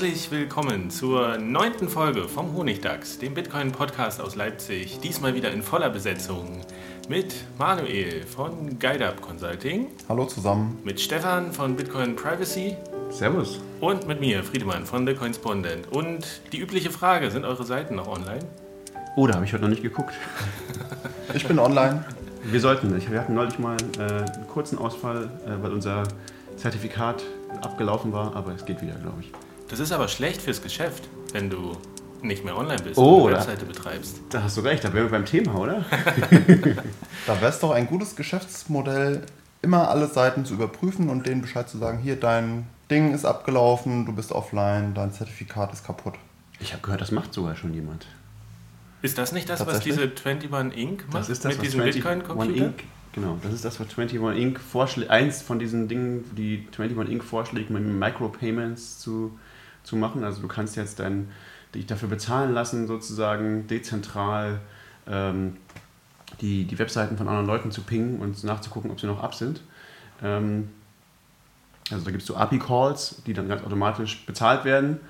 Herzlich willkommen zur neunten Folge vom Honigdachs, dem Bitcoin-Podcast aus Leipzig. Diesmal wieder in voller Besetzung mit Manuel von GuideUp Consulting. Hallo zusammen. Mit Stefan von Bitcoin Privacy. Servus. Und mit mir, Friedemann von The Coinspondent. Und die übliche Frage, sind eure Seiten noch online? Oh, da habe ich heute noch nicht geguckt. ich bin online. Wir sollten. Wir hatten neulich mal äh, einen kurzen Ausfall, äh, weil unser Zertifikat abgelaufen war, aber es geht wieder, glaube ich. Das ist aber schlecht fürs Geschäft, wenn du nicht mehr online bist oh, und eine Webseite betreibst. Da hast du recht, da wären wir beim Thema, oder? da wäre es doch ein gutes Geschäftsmodell, immer alle Seiten zu überprüfen und denen Bescheid zu sagen, hier, dein Ding ist abgelaufen, du bist offline, dein Zertifikat ist kaputt. Ich habe gehört, das macht sogar schon jemand. Ist das nicht das, was diese 21 Inc. macht? Das ist das, mit diesem Bitcoin-Computer? Genau, das ist das, was 21 Inc. vorschlägt. Eins von diesen Dingen, die 21 Inc. vorschlägt, mit Micropayments zu zu machen. Also du kannst jetzt dann dich dafür bezahlen lassen, sozusagen dezentral ähm, die, die Webseiten von anderen Leuten zu pingen und nachzugucken, ob sie noch ab sind. Ähm, also da gibt es so API-Calls, die dann ganz automatisch bezahlt werden.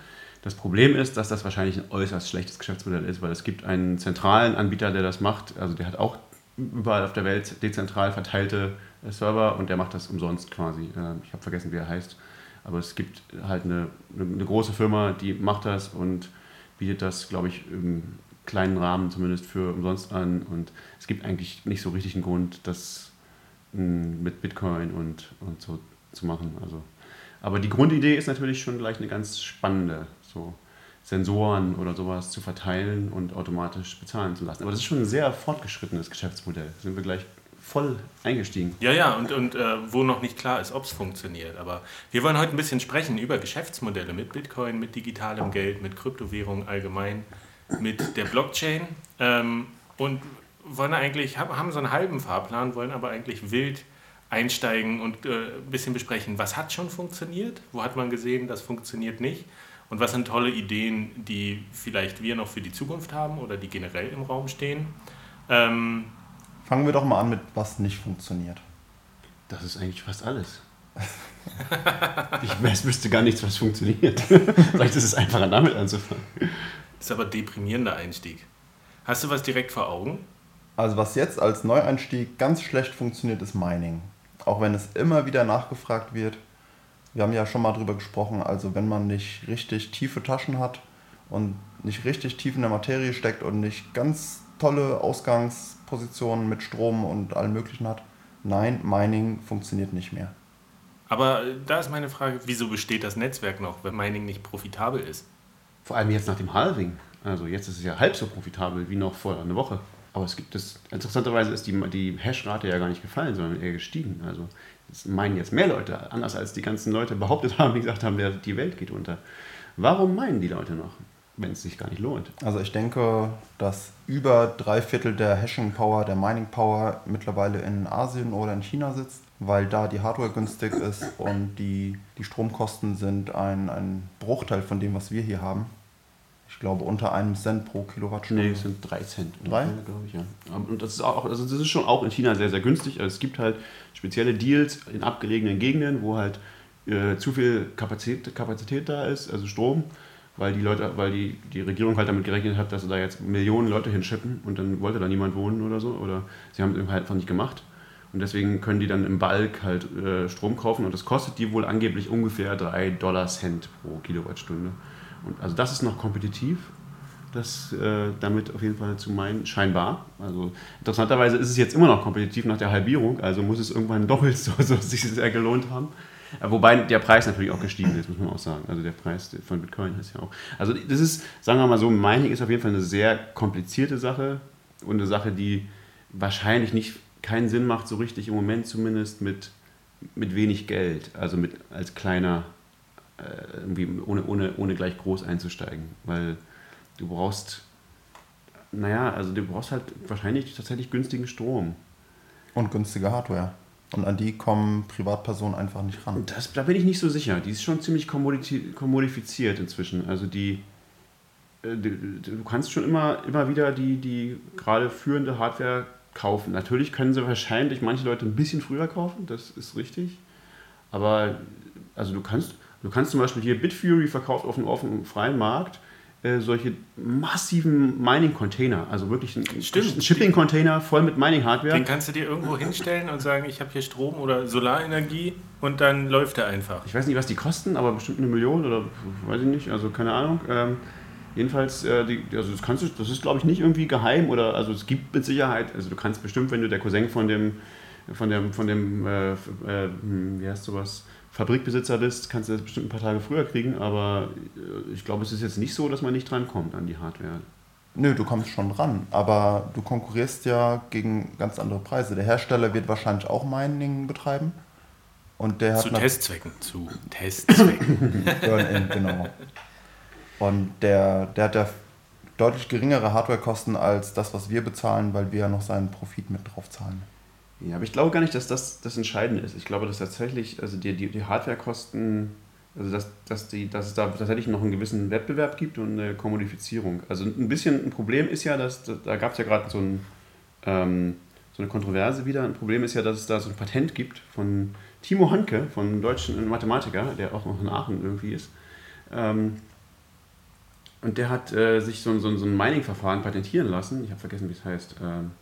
Das Problem ist, dass das wahrscheinlich ein äußerst schlechtes Geschäftsmodell ist, weil es gibt einen zentralen Anbieter, der das macht. Also der hat auch überall auf der Welt dezentral verteilte Server und der macht das umsonst quasi. Ähm, ich habe vergessen, wie er heißt. Aber es gibt halt eine, eine große Firma, die macht das und bietet das, glaube ich, im kleinen Rahmen zumindest für umsonst an. Und es gibt eigentlich nicht so richtig einen Grund, das hm, mit Bitcoin und, und so zu machen. Also, aber die Grundidee ist natürlich schon gleich eine ganz spannende, so Sensoren oder sowas zu verteilen und automatisch bezahlen zu lassen. Aber das ist schon ein sehr fortgeschrittenes Geschäftsmodell. Sind wir gleich voll eingestiegen. Ja, ja, und, und äh, wo noch nicht klar ist, ob es funktioniert. Aber wir wollen heute ein bisschen sprechen über Geschäftsmodelle mit Bitcoin, mit digitalem Geld, mit Kryptowährungen allgemein, mit der Blockchain. Ähm, und wollen eigentlich, haben so einen halben Fahrplan, wollen aber eigentlich wild einsteigen und äh, ein bisschen besprechen, was hat schon funktioniert, wo hat man gesehen, das funktioniert nicht und was sind tolle Ideen, die vielleicht wir noch für die Zukunft haben oder die generell im Raum stehen. Ähm, Fangen wir doch mal an mit, was nicht funktioniert. Das ist eigentlich fast alles. ich weiß, wüsste gar nichts, was funktioniert. Vielleicht ist es einfacher, damit anzufangen. Das ist aber ein deprimierender Einstieg. Hast du was direkt vor Augen? Also was jetzt als Neueinstieg ganz schlecht funktioniert, ist Mining. Auch wenn es immer wieder nachgefragt wird. Wir haben ja schon mal drüber gesprochen, also wenn man nicht richtig tiefe Taschen hat und nicht richtig tief in der Materie steckt und nicht ganz tolle Ausgangspositionen mit Strom und allem Möglichen hat. Nein, Mining funktioniert nicht mehr. Aber da ist meine Frage, wieso besteht das Netzwerk noch, wenn Mining nicht profitabel ist? Vor allem jetzt nach dem Halving. Also jetzt ist es ja halb so profitabel wie noch vor einer Woche. Aber es gibt es, interessanterweise ist die, die Hash-Rate ja gar nicht gefallen, sondern eher gestiegen. Also das meinen jetzt mehr Leute, anders als die ganzen Leute behauptet haben, die gesagt haben, die Welt geht unter. Warum meinen die Leute noch? Wenn es sich gar nicht lohnt. Also ich denke, dass über drei Viertel der Hashing Power, der Mining Power mittlerweile in Asien oder in China sitzt, weil da die Hardware günstig ist und die, die Stromkosten sind ein, ein Bruchteil von dem, was wir hier haben. Ich glaube unter einem Cent pro Kilowattstunde. Nee, es sind drei Cent. Drei? glaube ich, ja. Und das ist, auch, also das ist schon auch in China sehr, sehr günstig. Also es gibt halt spezielle Deals in abgelegenen Gegenden, wo halt äh, zu viel Kapazität, Kapazität da ist, also Strom weil die Leute, weil die, die Regierung halt damit gerechnet hat, dass sie da jetzt Millionen Leute hinschippen und dann wollte da niemand wohnen oder so. Oder sie haben es halt einfach nicht gemacht. Und deswegen können die dann im Balk halt äh, Strom kaufen und das kostet die wohl angeblich ungefähr 3 Dollar Cent pro Kilowattstunde. Und also das ist noch kompetitiv, das äh, damit auf jeden Fall zu meinen, scheinbar. Also interessanterweise ist es jetzt immer noch kompetitiv nach der Halbierung, also muss es irgendwann doppelt so, so sich sehr gelohnt haben. Äh, wobei der Preis natürlich auch gestiegen ist, muss man auch sagen. Also der Preis von Bitcoin ist ja auch. Also das ist, sagen wir mal so, Mining ist auf jeden Fall eine sehr komplizierte Sache und eine Sache, die wahrscheinlich nicht keinen Sinn macht, so richtig im Moment zumindest mit, mit wenig Geld, also mit als kleiner, äh, irgendwie ohne, ohne, ohne gleich groß einzusteigen. Weil du brauchst, naja, also du brauchst halt wahrscheinlich tatsächlich günstigen Strom. Und günstige Hardware. Und an die kommen Privatpersonen einfach nicht ran. Das, da bin ich nicht so sicher. Die ist schon ziemlich kommodifiziert inzwischen. Also die, äh, du, du kannst schon immer, immer wieder die, die gerade führende Hardware kaufen. Natürlich können sie wahrscheinlich manche Leute ein bisschen früher kaufen, das ist richtig. Aber also du kannst, du kannst zum Beispiel hier Bitfury verkauft auf dem offenen freien Markt äh, solche massiven Mining-Container, also wirklich ein, Shipping-Container voll mit Mining-Hardware. Den kannst du dir irgendwo hinstellen und sagen, ich habe hier Strom oder Solarenergie und dann läuft er einfach. Ich weiß nicht, was die kosten, aber bestimmt eine Million oder weiß ich nicht, also keine Ahnung. Ähm, jedenfalls, äh, die, also das kannst du, das ist glaube ich nicht irgendwie geheim oder also es gibt mit Sicherheit, also du kannst bestimmt, wenn du der Cousin von dem, von dem, von dem, äh, äh, wie heißt sowas, Fabrikbesitzer bist, kannst du das bestimmt ein paar Tage früher kriegen, aber äh, ich glaube, es ist jetzt nicht so, dass man nicht drankommt an die Hardware. Nö, du kommst schon dran, aber du konkurrierst ja gegen ganz andere Preise. Der Hersteller wird wahrscheinlich auch Mining betreiben. Und der zu Testzwecken, zu Testzwecken. Burn-in, genau. Und der, der hat ja deutlich geringere Hardwarekosten als das, was wir bezahlen, weil wir ja noch seinen Profit mit drauf zahlen. Ja, aber ich glaube gar nicht, dass das das Entscheidende ist. Ich glaube, dass tatsächlich, also die, die, die Hardwarekosten, also dass, dass, die, dass es da tatsächlich noch einen gewissen Wettbewerb gibt und eine Kommodifizierung. Also ein bisschen ein Problem ist ja, dass da gab es ja gerade so, ein, ähm, so eine Kontroverse wieder. Ein Problem ist ja, dass es da so ein Patent gibt von Timo Hanke, von einem deutschen Mathematiker, der auch noch in Aachen irgendwie ist. Ähm, und der hat äh, sich so, so, so ein Mining-Verfahren patentieren lassen. Ich habe vergessen, wie es heißt. Ähm,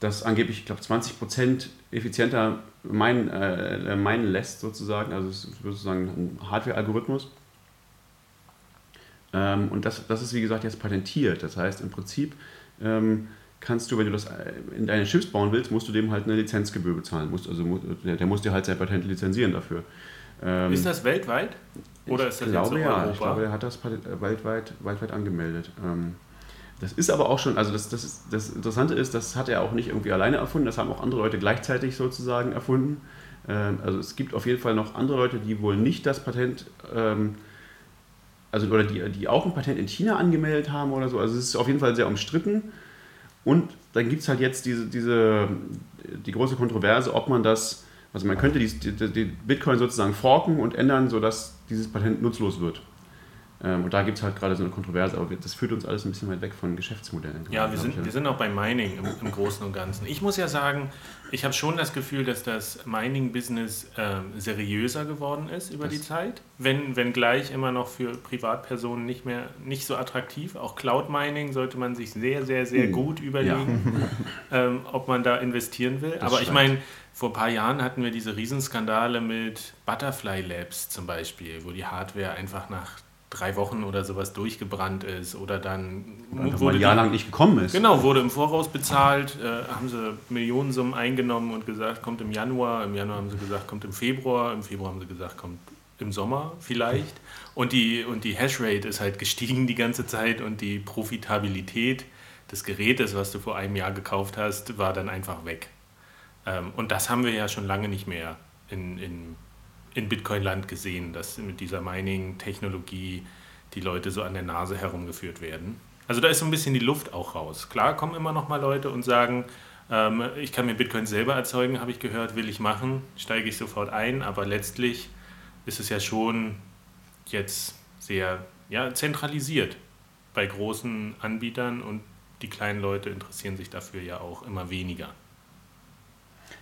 das angeblich, ich glaube, 20% effizienter meinen, äh, meinen lässt, sozusagen. Also es ist sozusagen ein Hardware-Algorithmus. Ähm, und das, das ist, wie gesagt, jetzt patentiert. Das heißt, im Prinzip ähm, kannst du, wenn du das äh, in deine Chips bauen willst, musst du dem halt eine Lizenzgebühr bezahlen. Musst, also, der, der muss dir halt sein Patent lizenzieren dafür. Ähm, ist das weltweit? Oder ist das glaube, jetzt so ja, Europa? Ich glaube, er hat das äh, weltweit, weltweit angemeldet. Ähm, das ist aber auch schon, also das, das, das Interessante ist, das hat er auch nicht irgendwie alleine erfunden, das haben auch andere Leute gleichzeitig sozusagen erfunden. Ähm, also es gibt auf jeden Fall noch andere Leute, die wohl nicht das Patent, ähm, also oder die, die auch ein Patent in China angemeldet haben oder so. Also es ist auf jeden Fall sehr umstritten. Und dann gibt es halt jetzt diese, diese, die große Kontroverse, ob man das also man könnte die, die, die Bitcoin sozusagen forken und ändern, sodass dieses Patent nutzlos wird. Ähm, und da gibt es halt gerade so eine Kontroverse, aber das führt uns alles ein bisschen weit weg von Geschäftsmodellen. Ja, wir sind, wir sind auch bei Mining im, im Großen und Ganzen. Ich muss ja sagen, ich habe schon das Gefühl, dass das Mining-Business ähm, seriöser geworden ist über das die Zeit. Wenn, wenn gleich immer noch für Privatpersonen nicht mehr nicht so attraktiv. Auch Cloud-Mining sollte man sich sehr, sehr, sehr uh, gut überlegen, ja. ähm, ob man da investieren will. Das aber ich meine, vor ein paar Jahren hatten wir diese Riesenskandale mit Butterfly Labs zum Beispiel, wo die Hardware einfach nach drei Wochen oder sowas durchgebrannt ist oder dann oder wurde ein Jahr lang nicht gekommen ist. Genau, wurde im Voraus bezahlt, äh, haben sie Millionensummen eingenommen und gesagt, kommt im Januar, im Januar haben sie gesagt, kommt im Februar, im Februar haben sie gesagt, kommt im Sommer vielleicht. Und die, und die Hashrate ist halt gestiegen die ganze Zeit und die Profitabilität des Gerätes, was du vor einem Jahr gekauft hast, war dann einfach weg. Ähm, und das haben wir ja schon lange nicht mehr in, in, in Bitcoin-Land gesehen, dass mit dieser Mining-Technologie die Leute so an der Nase herumgeführt werden. Also da ist so ein bisschen die Luft auch raus. Klar kommen immer noch mal Leute und sagen, ähm, ich kann mir Bitcoin selber erzeugen, habe ich gehört, will ich machen, steige ich sofort ein, aber letztlich ist es ja schon jetzt sehr ja, zentralisiert bei großen Anbietern und die kleinen Leute interessieren sich dafür ja auch immer weniger.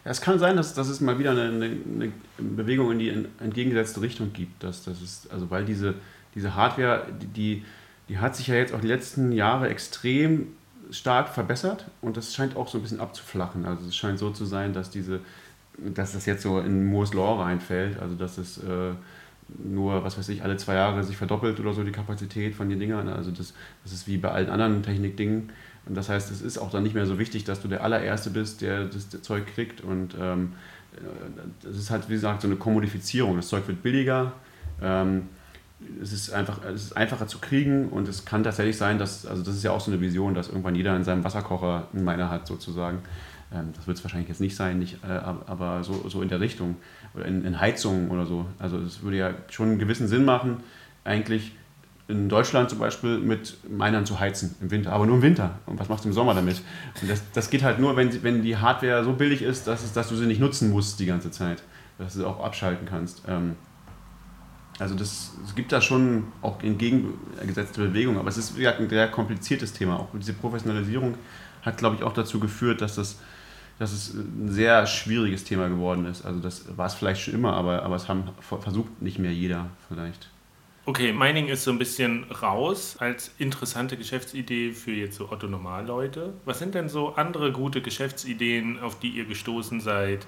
Es kann sein, dass, dass es mal wieder eine, eine Bewegung in die entgegengesetzte Richtung gibt. Dass, dass es, also weil diese, diese Hardware, die, die hat sich ja jetzt auch die letzten Jahre extrem stark verbessert und das scheint auch so ein bisschen abzuflachen. Also es scheint so zu sein, dass diese, dass das jetzt so in Moore's Law reinfällt, also dass es äh, nur, was weiß ich, alle zwei Jahre sich verdoppelt oder so die Kapazität von den Dingern. Also das, das ist wie bei allen anderen Technikdingen. Und das heißt, es ist auch dann nicht mehr so wichtig, dass du der allererste bist, der das Zeug kriegt. Und ähm, das ist halt, wie gesagt, so eine Kommodifizierung. Das Zeug wird billiger. Ähm, es ist einfach, es ist einfacher zu kriegen und es kann tatsächlich sein, dass, also das ist ja auch so eine Vision, dass irgendwann jeder in seinem Wasserkocher einen Miner hat sozusagen. Ähm, das wird es wahrscheinlich jetzt nicht sein, nicht, äh, aber so, so in der Richtung oder in, in Heizungen oder so. Also es würde ja schon einen gewissen Sinn machen, eigentlich in Deutschland zum Beispiel mit Minern zu heizen im Winter, aber nur im Winter. Und was machst du im Sommer damit? Und das, das geht halt nur, wenn, wenn die Hardware so billig ist, dass, es, dass du sie nicht nutzen musst die ganze Zeit, dass du sie auch abschalten kannst. Ähm, also das, es gibt da schon auch entgegengesetzte Bewegungen, aber es ist ein sehr kompliziertes Thema. Auch diese Professionalisierung hat, glaube ich, auch dazu geführt, dass das dass es ein sehr schwieriges Thema geworden ist. Also das war es vielleicht schon immer, aber, aber es haben versucht nicht mehr jeder vielleicht. Okay, Mining ist so ein bisschen raus als interessante Geschäftsidee für jetzt so Otto Normalleute. Was sind denn so andere gute Geschäftsideen, auf die ihr gestoßen seid,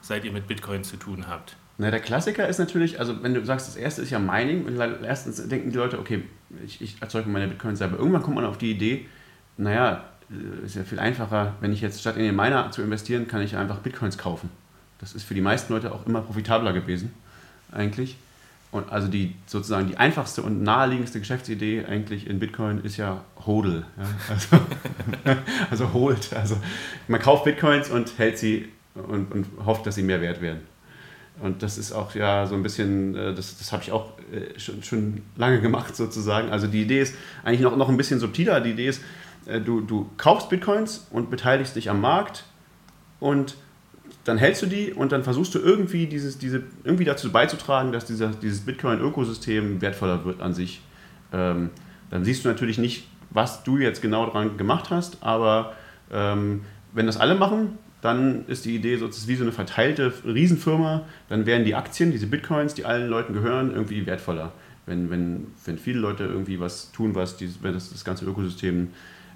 seit ihr mit Bitcoin zu tun habt? Na, der Klassiker ist natürlich, also wenn du sagst, das erste ist ja Mining, und erstens denken die Leute, okay, ich, ich erzeuge meine Bitcoins selber. Irgendwann kommt man auf die Idee, naja, äh, ist ja viel einfacher, wenn ich jetzt statt in den Miner zu investieren, kann ich einfach Bitcoins kaufen. Das ist für die meisten Leute auch immer profitabler gewesen, eigentlich. Und also die sozusagen die einfachste und naheliegendste Geschäftsidee eigentlich in Bitcoin ist ja Hodl. Ja? Also, also hold. Also man kauft Bitcoins und hält sie und, und hofft, dass sie mehr wert werden. Und das ist auch ja so ein bisschen, äh, das, das habe ich auch äh, schon, schon lange gemacht sozusagen. Also die Idee ist eigentlich noch, noch ein bisschen subtiler. Die Idee ist, äh, du, du kaufst Bitcoins und beteiligst dich am Markt und dann hältst du die und dann versuchst du irgendwie, dieses, diese, irgendwie dazu beizutragen, dass dieser, dieses Bitcoin-Ökosystem wertvoller wird an sich. Ähm, dann siehst du natürlich nicht, was du jetzt genau daran gemacht hast, aber ähm, wenn das alle machen, dann ist die Idee so, es ist wie so eine verteilte Riesenfirma, dann werden die Aktien, diese Bitcoins, die allen Leuten gehören, irgendwie wertvoller. Wenn, wenn, wenn viele Leute irgendwie was tun, was dieses, wenn das, das ganze Ökosystem äh,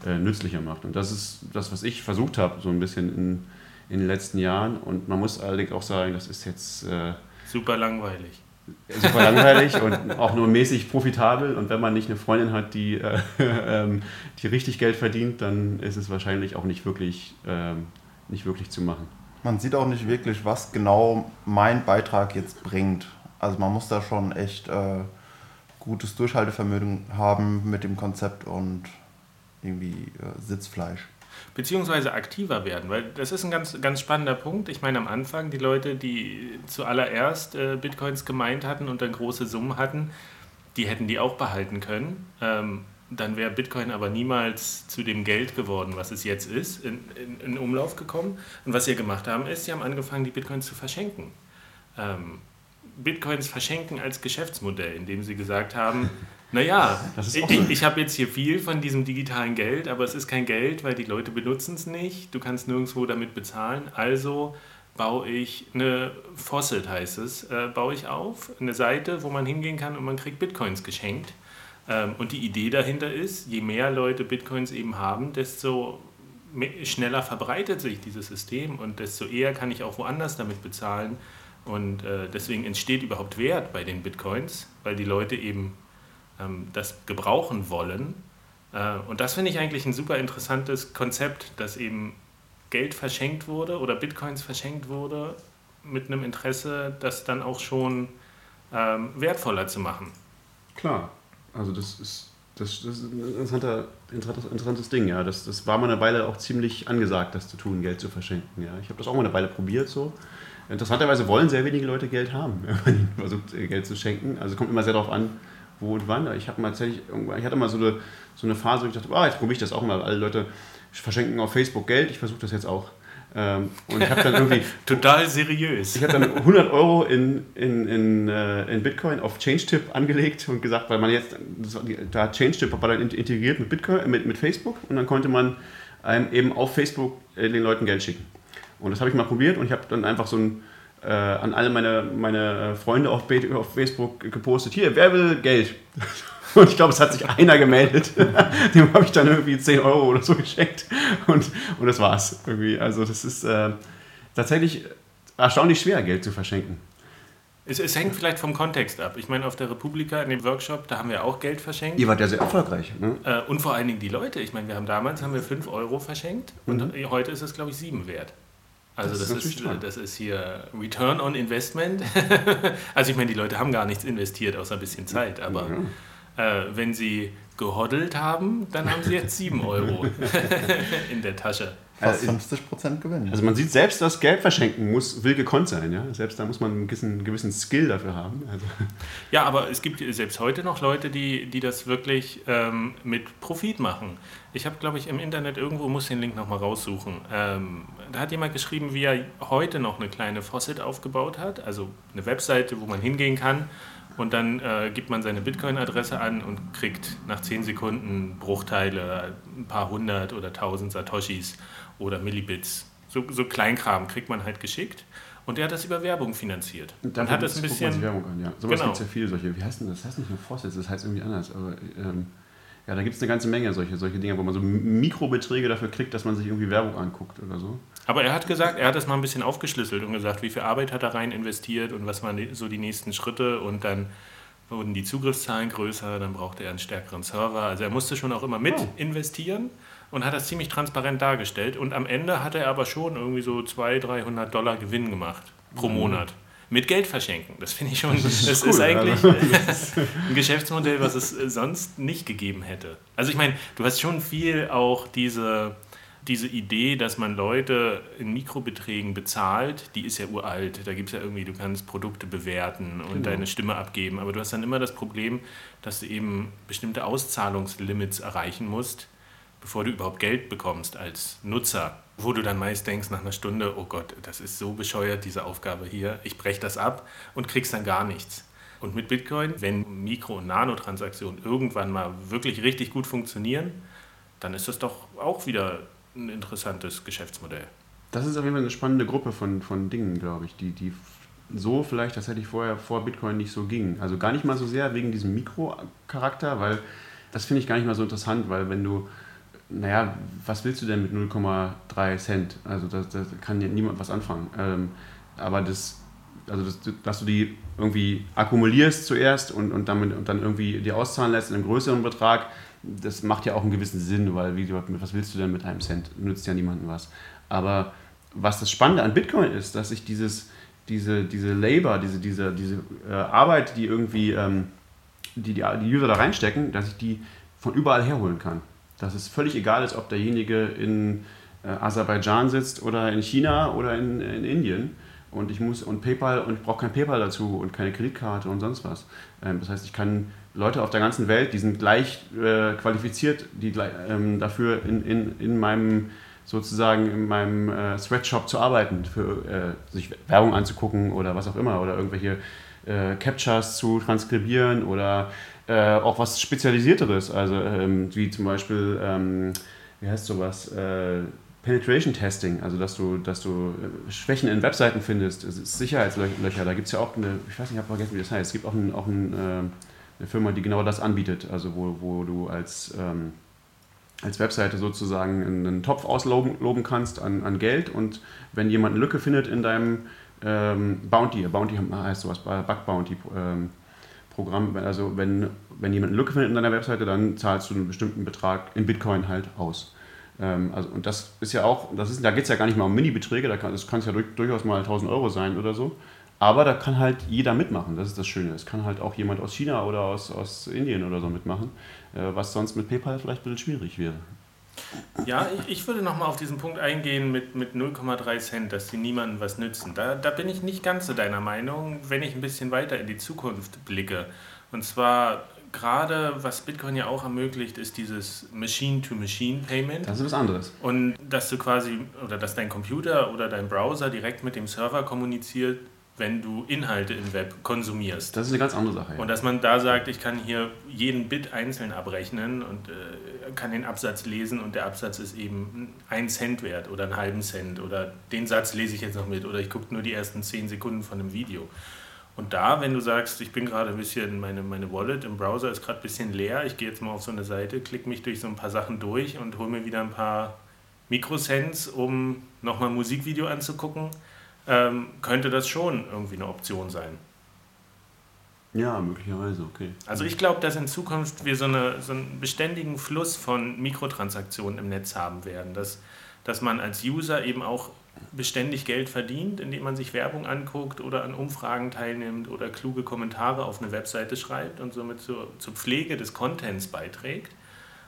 nützlicher macht. Und das ist das, was ich versucht habe, so ein bisschen in, in den letzten Jahren. Und man muss allerdings auch sagen, das ist jetzt... Äh, super langweilig. Super langweilig und auch nur mäßig profitabel. Und wenn man nicht eine Freundin hat, die, äh, äh, die richtig Geld verdient, dann ist es wahrscheinlich auch nicht wirklich ähm, nicht wirklich zu machen. Man sieht auch nicht wirklich, was genau mein Beitrag jetzt bringt. Also man muss da schon echt äh, gutes Durchhaltevermögen haben mit dem Konzept und irgendwie äh, Sitzfleisch. Beziehungsweise aktiver werden, weil das ist ein ganz, ganz spannender Punkt. Ich meine, am Anfang, die Leute, die zuallererst äh, Bitcoins gemeint hatten und dann große Summen hatten, die hätten die auch behalten können. Ähm, dann wäre Bitcoin aber niemals zu dem Geld geworden, was es jetzt ist, in, in, in, Umlauf gekommen. Und was sie gemacht haben, ist, sie haben angefangen, die Bitcoins zu verschenken. Ähm, Bitcoins verschenken als Geschäftsmodell, indem sie gesagt haben, naja, ich, ich habe jetzt hier viel von diesem digitalen Geld, aber es ist kein Geld, weil die Leute benutzen es nicht. Du kannst nirgendwo damit bezahlen. Also baue ich eine Fossil, heißt es, äh, baue ich auf, eine Seite, wo man hingehen kann und man kriegt Bitcoins geschenkt. Ähm, und die Idee dahinter ist, je mehr Leute Bitcoins eben haben, desto schneller verbreitet sich dieses System und desto eher kann ich auch woanders damit bezahlen. Und äh, deswegen entsteht überhaupt Wert bei den Bitcoins, weil die Leute eben ähm, das gebrauchen wollen. Äh, und das finde ich eigentlich ein super interessantes Konzept, dass eben Geld verschenkt wurde oder Bitcoins verschenkt wurde mit einem Interesse, das dann auch schon ähm, wertvoller zu machen. Klar, also das ist, das, das ist ein interessanter, interessantes Ding, ja. Das, das war mal eine Weile auch ziemlich angesagt, das zu tun, Geld zu verschenken. Ja. Ich habe das auch mal eine Weile probiert so. Interessanterweise wollen sehr wenige Leute Geld haben, wenn man versucht, Geld zu schenken. Also kommt immer sehr darauf an, wo und wann. Ich, mal ich hatte mal so eine, so eine Phase, wo ich dachte, oh, jetzt probiere ich das auch mal. Alle Leute verschenken auf Facebook Geld, ich versuche das jetzt auch. Ähm, und ich habe dann irgendwie. Total seriös. Ich habe dann 100 Euro in, in, in, äh, in Bitcoin auf ChangeTip angelegt und gesagt, weil man jetzt. Da hat ChangeTip war dann integriert mit, Bitcoin, mit, mit Facebook und dann konnte man einem eben auf Facebook äh, den Leuten Geld schicken. Und das habe ich mal probiert und ich habe dann einfach so ein. Äh, an alle meine, meine Freunde auf, auf Facebook gepostet: Hier, wer will Geld? Und ich glaube, es hat sich einer gemeldet. Dem habe ich dann irgendwie 10 Euro oder so geschenkt. Und, und das war's irgendwie. Also das ist äh, tatsächlich erstaunlich schwer, Geld zu verschenken. Es, es, hängt vielleicht vom Kontext ab. Ich meine, auf der Republika in dem Workshop, da haben wir auch Geld verschenkt. Ihr wart ja sehr erfolgreich. Ne? Äh, und vor allen Dingen die Leute. Ich meine, wir haben damals haben wir 5 Euro verschenkt mhm. und heute ist es, glaube ich, 7 wert. Also das, das ist, ist das ist hier Return on Investment. also ich meine, die Leute haben gar nichts investiert, außer ein bisschen Zeit. Aber ja. äh, wenn sie gehoddelt haben, dann haben sie jetzt 7 Euro in der Tasche. Fast 50 äh, Prozent gewinnen. Also man sieht selbst, dass Geld verschenken muss, will gekonnt sein. Ja? Selbst da muss man einen gewissen, gewissen Skill dafür haben. Also. Ja, aber es gibt selbst heute noch Leute, die, die das wirklich ähm, mit Profit machen. Ich habe, glaube ich, im Internet irgendwo, muss den Link nochmal raussuchen. Ähm, da hat jemand geschrieben, wie er heute noch eine kleine Faucet aufgebaut hat. Also eine Webseite, wo man hingehen kann und dann äh, gibt man seine Bitcoin-Adresse an und kriegt nach 10 Sekunden Bruchteile, ein paar hundert oder tausend Satoshis oder Millibits. So, so Kleinkram kriegt man halt geschickt. Und der hat das über Werbung finanziert. Und dann hat das ein bisschen. Werbung an, ja. Sowas genau. gibt es ja viele solche. Wie heißt denn das? Das heißt nicht nur Faucets, das heißt irgendwie anders. Aber ähm, ja, da gibt es eine ganze Menge solche, solche Dinge, wo man so Mikrobeträge dafür kriegt, dass man sich irgendwie Werbung anguckt oder so. Aber er hat gesagt, er hat das mal ein bisschen aufgeschlüsselt und gesagt, wie viel Arbeit hat er rein investiert und was waren so die nächsten Schritte und dann wurden die Zugriffszahlen größer, dann brauchte er einen stärkeren Server. Also er musste schon auch immer mit oh. investieren und hat das ziemlich transparent dargestellt. Und am Ende hat er aber schon irgendwie so 200, 300 Dollar Gewinn gemacht pro mhm. Monat mit Geld verschenken. Das finde ich schon, das ist, das cool, ist eigentlich ein Geschäftsmodell, was es äh, sonst nicht gegeben hätte. Also ich meine, du hast schon viel auch diese, diese Idee, dass man Leute in Mikrobeträgen bezahlt, die ist ja uralt. Da gibt es ja irgendwie, du kannst Produkte bewerten und genau. deine Stimme abgeben, aber du hast dann immer das Problem, dass du eben bestimmte Auszahlungslimits erreichen musst, bevor du überhaupt Geld bekommst als Nutzer wo du dann meist denkst nach einer Stunde, oh Gott, das ist so bescheuert, diese Aufgabe hier, ich breche das ab und kriegst dann gar nichts. Und mit Bitcoin, wenn Mikro- und Nanotransaktionen irgendwann mal wirklich richtig gut funktionieren, dann ist das doch auch wieder ein interessantes Geschäftsmodell. Das ist auf jeden Fall eine spannende Gruppe von, von Dingen, glaube ich, die, die so vielleicht tatsächlich vorher vor Bitcoin nicht so ging. Also gar nicht mal so sehr wegen diesem Mikrocharakter, weil das finde ich gar nicht mal so interessant, weil wenn du naja, was willst du denn mit 0,3 Cent? Also da, kann ja niemand was anfangen. Ähm, aber das, also das, dass du die irgendwie akkumulierst zuerst und, und, damit, und dann irgendwie die auszahlen lässt in einem größeren Betrag, das macht ja auch einen gewissen Sinn, weil wie, was willst du denn mit einem Cent? Nützt ja niemandem was. Aber was das Spannende an Bitcoin ist, dass ich dieses, diese, diese Labor, diese, diese, diese äh, Arbeit, die irgendwie ähm, die, die, die User da reinstecken, dass ich die von überall herholen kann dass es völlig egal ist, ob derjenige in äh, Aserbaidschan sitzt oder in China oder in, in Indien und ich muss und PayPal und ich brauche kein PayPal dazu und keine Kreditkarte und sonst was. Ähm, das heißt, ich kann Leute auf der ganzen Welt, die sind gleich äh, qualifiziert, die ähm, dafür in, in, in meinem sozusagen in meinem äh, Sweatshop zu arbeiten, für äh, sich Werbung anzugucken oder was auch immer oder irgendwelche äh, Captchas zu transkribieren oder äh, auch was Spezialisierteres, also ähm, wie zum Beispiel, ähm, wie heißt sowas, äh, Penetration Testing, also dass du, dass du äh, Schwächen in Webseiten findest, Sicherheitslöcher, da gibt es ja auch eine, ich weiß nicht, ich habe vergessen, wie das heißt, es gibt auch, ein, auch ein, äh, eine Firma, die genau das anbietet, also wo, wo du als, ähm, als Webseite sozusagen einen Topf ausloben kannst an, an Geld. Und wenn jemand eine Lücke findet in deinem ähm, Bounty, Bounty heißt sowas, Bug Bounty, ähm, Programm, also wenn, wenn jemand eine Lücke findet in deiner Webseite, dann zahlst du einen bestimmten Betrag in Bitcoin halt aus. Ähm, also, und das ist ja auch, das ist, da geht es ja gar nicht mal um Mini-Beträge, da kann, das kann es ja durch, durchaus mal 1000 Euro sein oder so. Aber da kann halt jeder mitmachen, das ist das Schöne. Es kann halt auch jemand aus China oder aus, aus Indien oder so mitmachen, äh, was sonst mit PayPal vielleicht ein bisschen schwierig wäre. Ja, ich, ich würde nochmal auf diesen Punkt eingehen mit, mit 0,3 Cent, dass die niemandem was nützen. Da, da bin ich nicht ganz so deiner Meinung, wenn ich ein bisschen weiter in die Zukunft blicke. Und zwar gerade, was Bitcoin ja auch ermöglicht, ist dieses Machine-to-Machine-Payment. Das ist was anderes. Und dass du quasi, oder dass dein Computer oder dein Browser direkt mit dem Server kommuniziert wenn du Inhalte im Web konsumierst. Das ist eine ganz andere Sache. Ja. Und dass man da sagt, ich kann hier jeden Bit einzeln abrechnen und äh, kann den Absatz lesen und der Absatz ist eben ein Cent wert oder einen halben Cent oder den Satz lese ich jetzt noch mit oder ich gucke nur die ersten zehn Sekunden von einem Video. Und da, wenn du sagst, ich bin gerade ein bisschen, meine, meine Wallet im Browser ist gerade ein bisschen leer, ich gehe jetzt mal auf so eine Seite, klicke mich durch so ein paar Sachen durch und hole mir wieder ein paar Mikrocents, um nochmal ein Musikvideo anzugucken, ähm, könnte das schon irgendwie eine Option sein. Ja, möglicherweise, okay. Also ich glaube, dass in Zukunft wir so, eine, so einen beständigen Fluss von Mikrotransaktionen im Netz haben werden, dass, dass man als User eben auch beständig Geld verdient, indem man sich Werbung anguckt oder an Umfragen teilnimmt oder kluge Kommentare auf eine Webseite schreibt und somit zur, zur Pflege des Contents beiträgt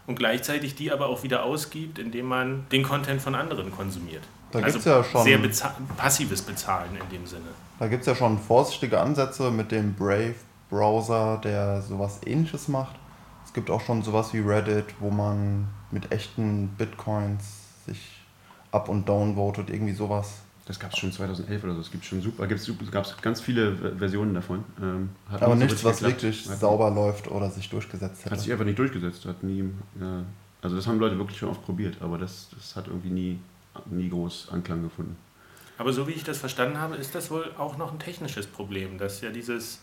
und gleichzeitig die aber auch wieder ausgibt, indem man den Content von anderen konsumiert. Da also gibt's ja schon, sehr beza passives Bezahlen in dem Sinne. Da gibt es ja schon vorsichtige Ansätze mit dem Brave-Browser, der sowas ähnliches macht. Es gibt auch schon sowas wie Reddit, wo man mit echten Bitcoins sich up und down votet, irgendwie sowas. Das gab es schon 2011 oder so. Es gibt schon super, gibt's, gab es ganz viele Versionen davon. Ähm, Aber nichts, so was geklappt. wirklich hat sauber läuft oder sich durchgesetzt hat. Hat sich einfach nicht durchgesetzt. Hat nie, ja, also das haben Leute wirklich schon oft probiert, aber das, das hat irgendwie nie, nie groß Anklang gefunden. Aber so wie ich das verstanden habe, ist das wohl auch noch ein technisches Problem, dass ja dieses äh,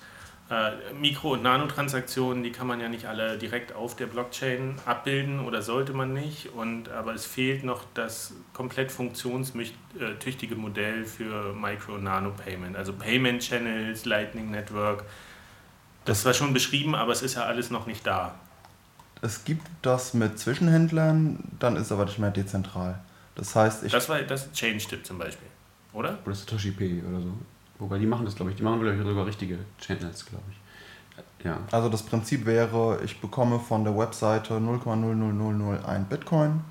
Mikro- und Nanotransaktionen, die kann man ja nicht alle direkt auf der Blockchain abbilden oder sollte man nicht. Und, aber es fehlt noch das komplett funktionstüchtige Modell für Micro- und Nano-Payment, also Payment Channels, Lightning Network. Das war schon beschrieben, aber es ist ja alles noch nicht da. Es gibt das mit Zwischenhändlern, dann ist aber nicht mehr dezentral. Das heißt, ich. Das war das Change-Tip zum Beispiel, oder? Oder Satoshi Pay oder so. Wobei die machen das, glaube ich. Die machen, glaube ich, sogar richtige Channels, glaube ich. Ja. Also das Prinzip wäre, ich bekomme von der Webseite 0,00001 Bitcoin,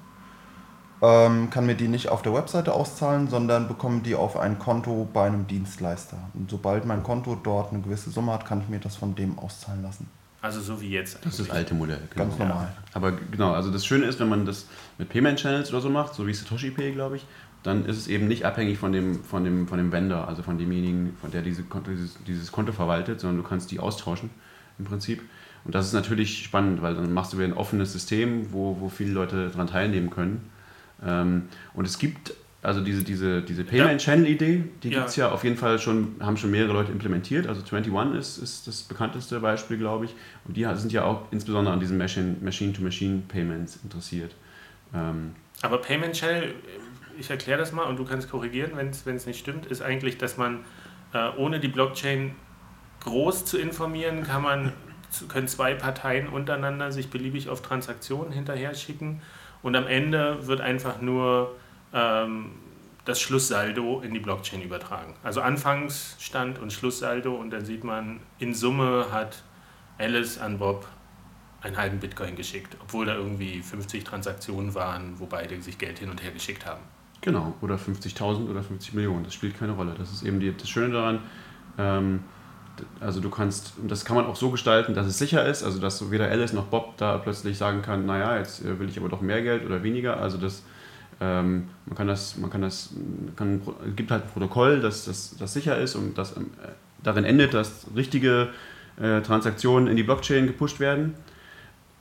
ähm, kann mir die nicht auf der Webseite auszahlen, sondern bekomme die auf ein Konto bei einem Dienstleister. Und sobald mein Konto dort eine gewisse Summe hat, kann ich mir das von dem auszahlen lassen. Also so wie jetzt. Das ist das alte Modell. Genau. Ganz normal. Ja. Aber genau, also das Schöne ist, wenn man das mit Payment Channels oder so macht, so wie Satoshi Pay, glaube ich, dann ist es eben nicht abhängig von dem, von dem, von dem Vendor, also von demjenigen, von der diese Konto, dieses, dieses Konto verwaltet, sondern du kannst die austauschen im Prinzip. Und das ist natürlich spannend, weil dann machst du wieder ein offenes System, wo, wo viele Leute daran teilnehmen können. Ähm, und es gibt also diese, diese, diese Payment-Channel-Idee, die ja. gibt es ja auf jeden Fall schon, haben schon mehrere Leute implementiert. Also 21 ist, ist das bekannteste Beispiel, glaube ich. Und die sind ja auch insbesondere an diesen Machine-to-Machine-Payments interessiert. Ähm, Aber Payment Channel ich erkläre das mal und du kannst korrigieren, wenn es nicht stimmt, ist eigentlich, dass man äh, ohne die Blockchain groß zu informieren, kann man, können zwei Parteien untereinander sich beliebig auf Transaktionen hinterher schicken und am Ende wird einfach nur ähm, das Schlusssaldo in die Blockchain übertragen. Also Anfangsstand und Schlusssaldo und dann sieht man, in Summe hat Alice an Bob einen halben Bitcoin geschickt, obwohl da irgendwie 50 Transaktionen waren, wo beide sich Geld hin und her geschickt haben. Genau, oder 50.000 oder 50 Millionen, das spielt keine Rolle. Das ist eben die, das Schöne daran. Ähm, also du kannst, das kann man auch so gestalten, dass es sicher ist, also dass weder Alice noch Bob da plötzlich sagen kann, naja, jetzt äh, will ich aber doch mehr Geld oder weniger. Also das, ähm, man kann das, man kann das, kann, gibt halt ein Protokoll, das, das, das sicher ist und das ähm, darin endet, dass richtige äh, Transaktionen in die Blockchain gepusht werden.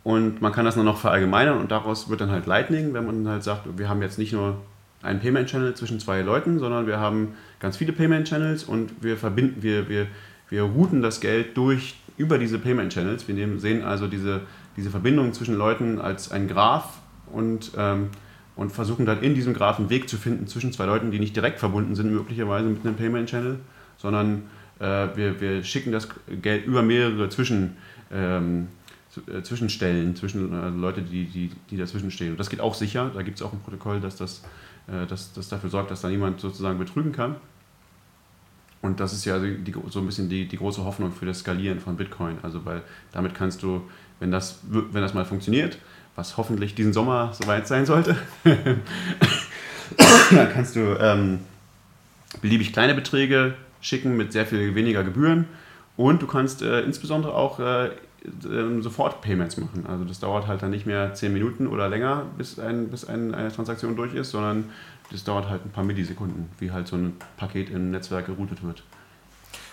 Und man kann das dann noch verallgemeinern und daraus wird dann halt Lightning, wenn man halt sagt, wir haben jetzt nicht nur einen Payment Channel zwischen zwei Leuten, sondern wir haben ganz viele Payment Channels und wir verbinden, wir, wir, wir routen das Geld durch über diese Payment Channels. Wir nehmen, sehen also diese, diese Verbindung zwischen Leuten als ein Graph und, ähm, und versuchen dann in diesem Graph einen Weg zu finden zwischen zwei Leuten, die nicht direkt verbunden sind, möglicherweise mit einem Payment Channel, sondern äh, wir, wir schicken das Geld über mehrere Zwischen, ähm, äh, Zwischenstellen, zwischen äh, Leute, die, die, die dazwischen stehen. Und das geht auch sicher. Da gibt es auch ein Protokoll, dass das äh, das, das dafür sorgt, dass da niemand sozusagen betrügen kann. Und das ist ja die, so ein bisschen die, die große Hoffnung für das Skalieren von Bitcoin. Also weil damit kannst du, wenn das, wenn das mal funktioniert, was hoffentlich diesen Sommer soweit sein sollte, dann kannst du ähm, beliebig kleine Beträge schicken mit sehr viel weniger Gebühren und du kannst äh, insbesondere auch äh, ähm, sofort Payments machen. Also das dauert halt dann nicht mehr 10 Minuten oder länger, bis, ein, bis ein, eine Transaktion durch ist, sondern das dauert halt ein paar Millisekunden, wie halt so ein Paket im Netzwerk geroutet wird.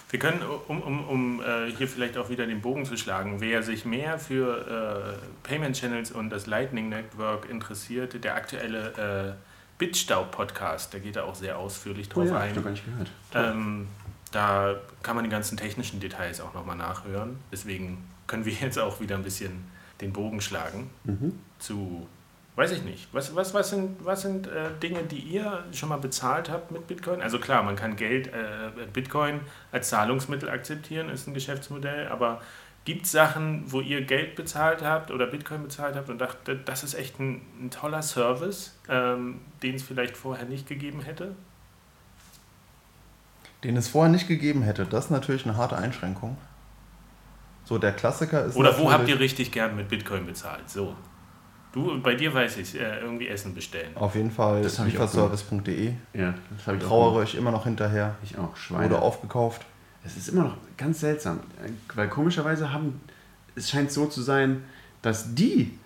Wir können, um, um, um äh, hier vielleicht auch wieder den Bogen zu schlagen, wer sich mehr für äh, Payment Channels und das Lightning Network interessiert, der aktuelle äh, Bitstau-Podcast, der geht da auch sehr ausführlich drauf oh ja, ein. Ich gar nicht gehört. Ähm, da kann man die ganzen technischen Details auch nochmal nachhören. Deswegen können wir jetzt auch wieder ein bisschen den Bogen schlagen Mhm. zu, weiß ich nicht, was, was, was sind, was sind äh, Dinge, die ihr schon mal bezahlt habt mit Bitcoin? Also klar, man kann Geld, äh, Bitcoin als Zahlungsmittel akzeptieren, ist ein Geschäftsmodell, aber gibt es Sachen, wo ihr Geld bezahlt habt oder Bitcoin bezahlt habt und dachtet, das ist echt ein, ein toller Service, ähm, den es vielleicht vorher nicht gegeben hätte? Den es vorher nicht gegeben hätte, das ist natürlich eine harte Einschränkung. So, der Klassiker ist. Oder wo habt ihr richtig gern mit Bitcoin bezahlt? So. Du, bei dir weiß ich, äh, irgendwie Essen bestellen. Auf jeden Fall lieferservice.de. Ja, das habe ich Trauere euch immer noch hinterher. Ich auch, Schweine. Wurde aufgekauft. Es ist immer noch ganz seltsam, weil komischerweise haben, es scheint so zu sein, dass die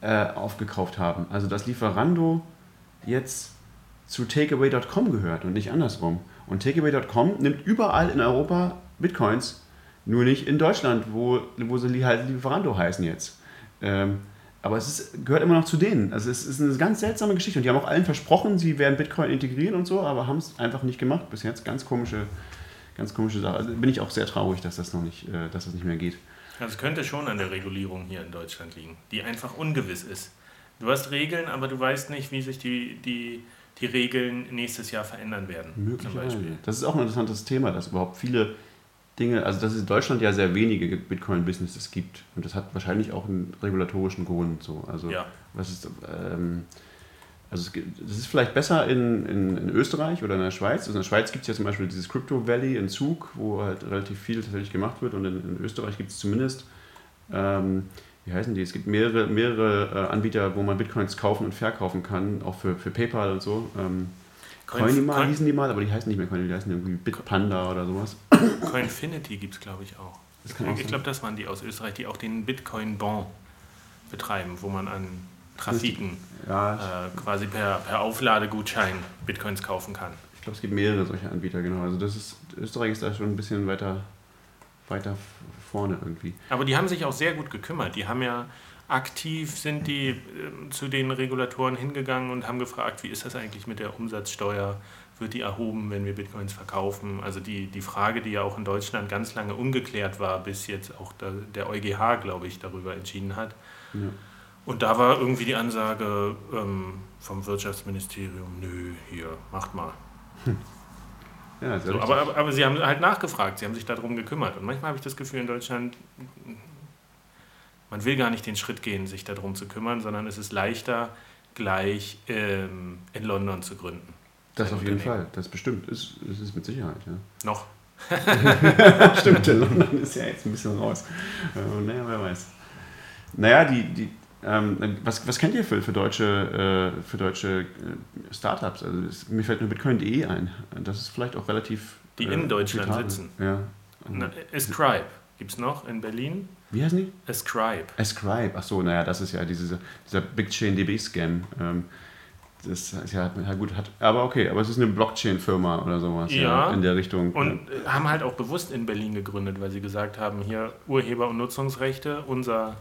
äh, aufgekauft haben. Also dass Lieferando jetzt zu Takeaway.com gehört und nicht andersrum. Und Takeaway.com nimmt überall in Europa Bitcoins, nur nicht in Deutschland, wo, wo sie halt Lieferando heißen jetzt. Ähm, aber es ist, gehört immer noch zu denen. Also es ist eine ganz seltsame Geschichte. Und die haben auch allen versprochen, sie werden Bitcoin integrieren und so, aber haben es einfach nicht gemacht bis jetzt. Ganz komische, ganz komische Sache. Also bin ich auch sehr traurig, dass das noch nicht, äh, dass das nicht mehr geht. Also es könnte schon an der Regulierung hier in Deutschland liegen, die einfach ungewiss ist. Du hast Regeln, aber du weißt nicht, wie sich die, die, die Regeln nächstes Jahr verändern werden. Möglicherweise. Das ist auch ein interessantes Thema, dass überhaupt viele Dinge, also dass es in Deutschland ja sehr wenige Bitcoin-Businesses gibt. Und das hat wahrscheinlich auch einen regulatorischen Grund. So. Also, Ja. was ist, ähm, also es ist vielleicht besser in, in, in Österreich oder in der Schweiz. Also in der Schweiz gibt es ja zum Beispiel dieses Crypto Valley in Zug, wo halt relativ viel tatsächlich gemacht wird. Und in, in Österreich gibt es zumindest, ähm, wie heißen die? Es gibt mehrere, mehrere äh, Anbieter, wo man Bitcoins kaufen und verkaufen kann, auch für, für PayPal und so. Ähm, Coinima Coin- hießen die mal, aber die heißen nicht mehr Coinima, die heißen irgendwie Bitpanda oder sowas. Coinfinity gibt es, glaube ich, auch. Auch ich glaube, das waren die aus Österreich, die auch den Bitcoin-Bon betreiben, wo man an Trafiken Ja, äh, quasi per, per Aufladegutschein Bitcoins kaufen kann. ich glaube, es gibt mehrere solcher Anbieter, genau. Also das ist, Österreich ist da schon ein bisschen weiter, weiter vorne irgendwie. Aber die haben sich auch sehr gut gekümmert. Die haben ja aktiv sind die ähm, zu den Regulatoren hingegangen und haben gefragt, wie ist das eigentlich mit der Umsatzsteuer? Wird die erhoben, wenn wir Bitcoins verkaufen? Also die, die Frage, die ja auch in Deutschland ganz lange ungeklärt war, bis jetzt auch der, der EuGH, glaube ich, darüber entschieden hat. Ja. Und da war irgendwie die Ansage ähm, vom Wirtschaftsministerium, nö, hier, macht mal. Ja, sehr So, aber, aber, aber sie haben halt nachgefragt, sie haben sich darum gekümmert. Und manchmal habe ich das Gefühl in Deutschland, man will gar nicht den Schritt gehen, sich darum zu kümmern, sondern es ist leichter, gleich ähm, in London zu gründen. das auf jeden. Fall, das bestimmt. Ist, das ist mit Sicherheit, ja. Noch. Stimmt, London ist ja jetzt ein bisschen raus. Äh, naja, wer weiß. Naja, die, die, ähm, was, was kennt ihr für, für deutsche, äh, für deutsche äh, Startups? Also es, mir fällt nur Bitcoin.de ein. Das ist vielleicht auch relativ. Die in Deutschland sitzen. Ja. Na, Ascribe gibt es noch in Berlin. Wie heißen die? Ascribe. Ascribe. Ach so, naja, das ist ja diese, dieser Big Chain DB Scam. Ähm, das ist ja, ja gut, hat, aber okay, aber es ist eine Blockchain-Firma oder sowas Ja. in der Richtung. Und äh, haben halt auch bewusst in Berlin gegründet, weil sie gesagt haben, hier Urheber- und Nutzungsrechte, unser,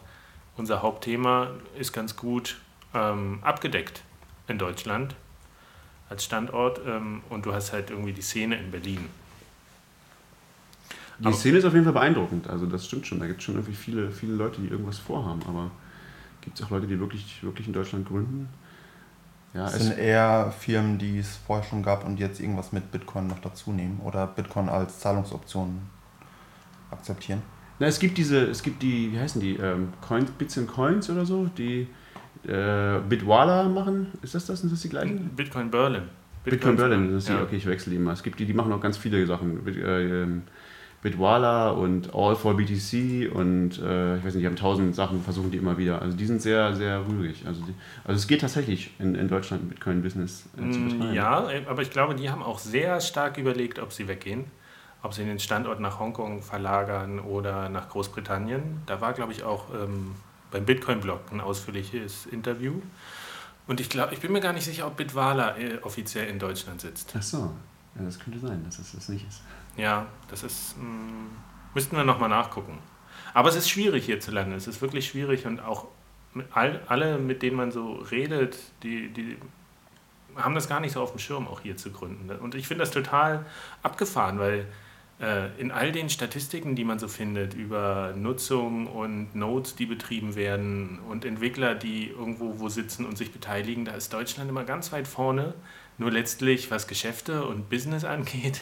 unser Hauptthema ist ganz gut ähm, abgedeckt in Deutschland als Standort ähm, und du hast halt irgendwie die Szene in Berlin. Die Aber- Szene ist auf jeden Fall beeindruckend. Also das stimmt schon. Da gibt es schon irgendwie viele, viele Leute, die irgendwas vorhaben. Aber gibt es auch Leute, die wirklich, wirklich in Deutschland gründen? Ja, Es sind eher Firmen, die es vorher schon gab und jetzt irgendwas mit Bitcoin noch dazu nehmen oder Bitcoin als Zahlungsoption akzeptieren. na, es gibt diese, es gibt die, wie heißen die, ähm, Coins, Bits and Coins oder so, die äh, Bitwala machen. Ist das das? Sind das die gleichen? Bitcoin Berlin. Bitcoin Berlin, das ist die, ja. okay, ich wechsle die mal. Es gibt die, die machen auch ganz viele Sachen. Bit, äh, ähm, Bitwala und All for BTC und äh, ich weiß nicht, die haben tausend Sachen, versuchen die immer wieder. Also die sind sehr, sehr rührig. Also, die, also es geht tatsächlich in, in Deutschland ein Bitcoin-Business äh, zu Mm, betreiben. Ja, äh, aber ich glaube, die haben auch sehr stark überlegt, ob sie weggehen. Ob sie den Standort nach Hongkong verlagern oder nach Großbritannien. Da war, glaube ich, auch ähm, beim Bitcoin-Blog ein ausführliches Interview. Und ich glaube, ich bin mir gar nicht sicher, ob Bitwala äh, offiziell in Deutschland sitzt. Ach so, ja, das könnte sein, dass es das nicht ist. Ja, das ist. Mh, müssten wir nochmal nachgucken. Aber es ist schwierig hierzulande. Es ist wirklich schwierig und auch mit all, alle, mit denen man so redet, die, die haben das gar nicht so auf dem Schirm, auch hier zu gründen. Und ich finde das total abgefahren, weil äh, in all den Statistiken, die man so findet, über Nutzung und Nodes, die betrieben werden und Entwickler, die irgendwo wo sitzen und sich beteiligen, da ist Deutschland immer ganz weit vorne. Nur letztlich, was Geschäfte und Business angeht,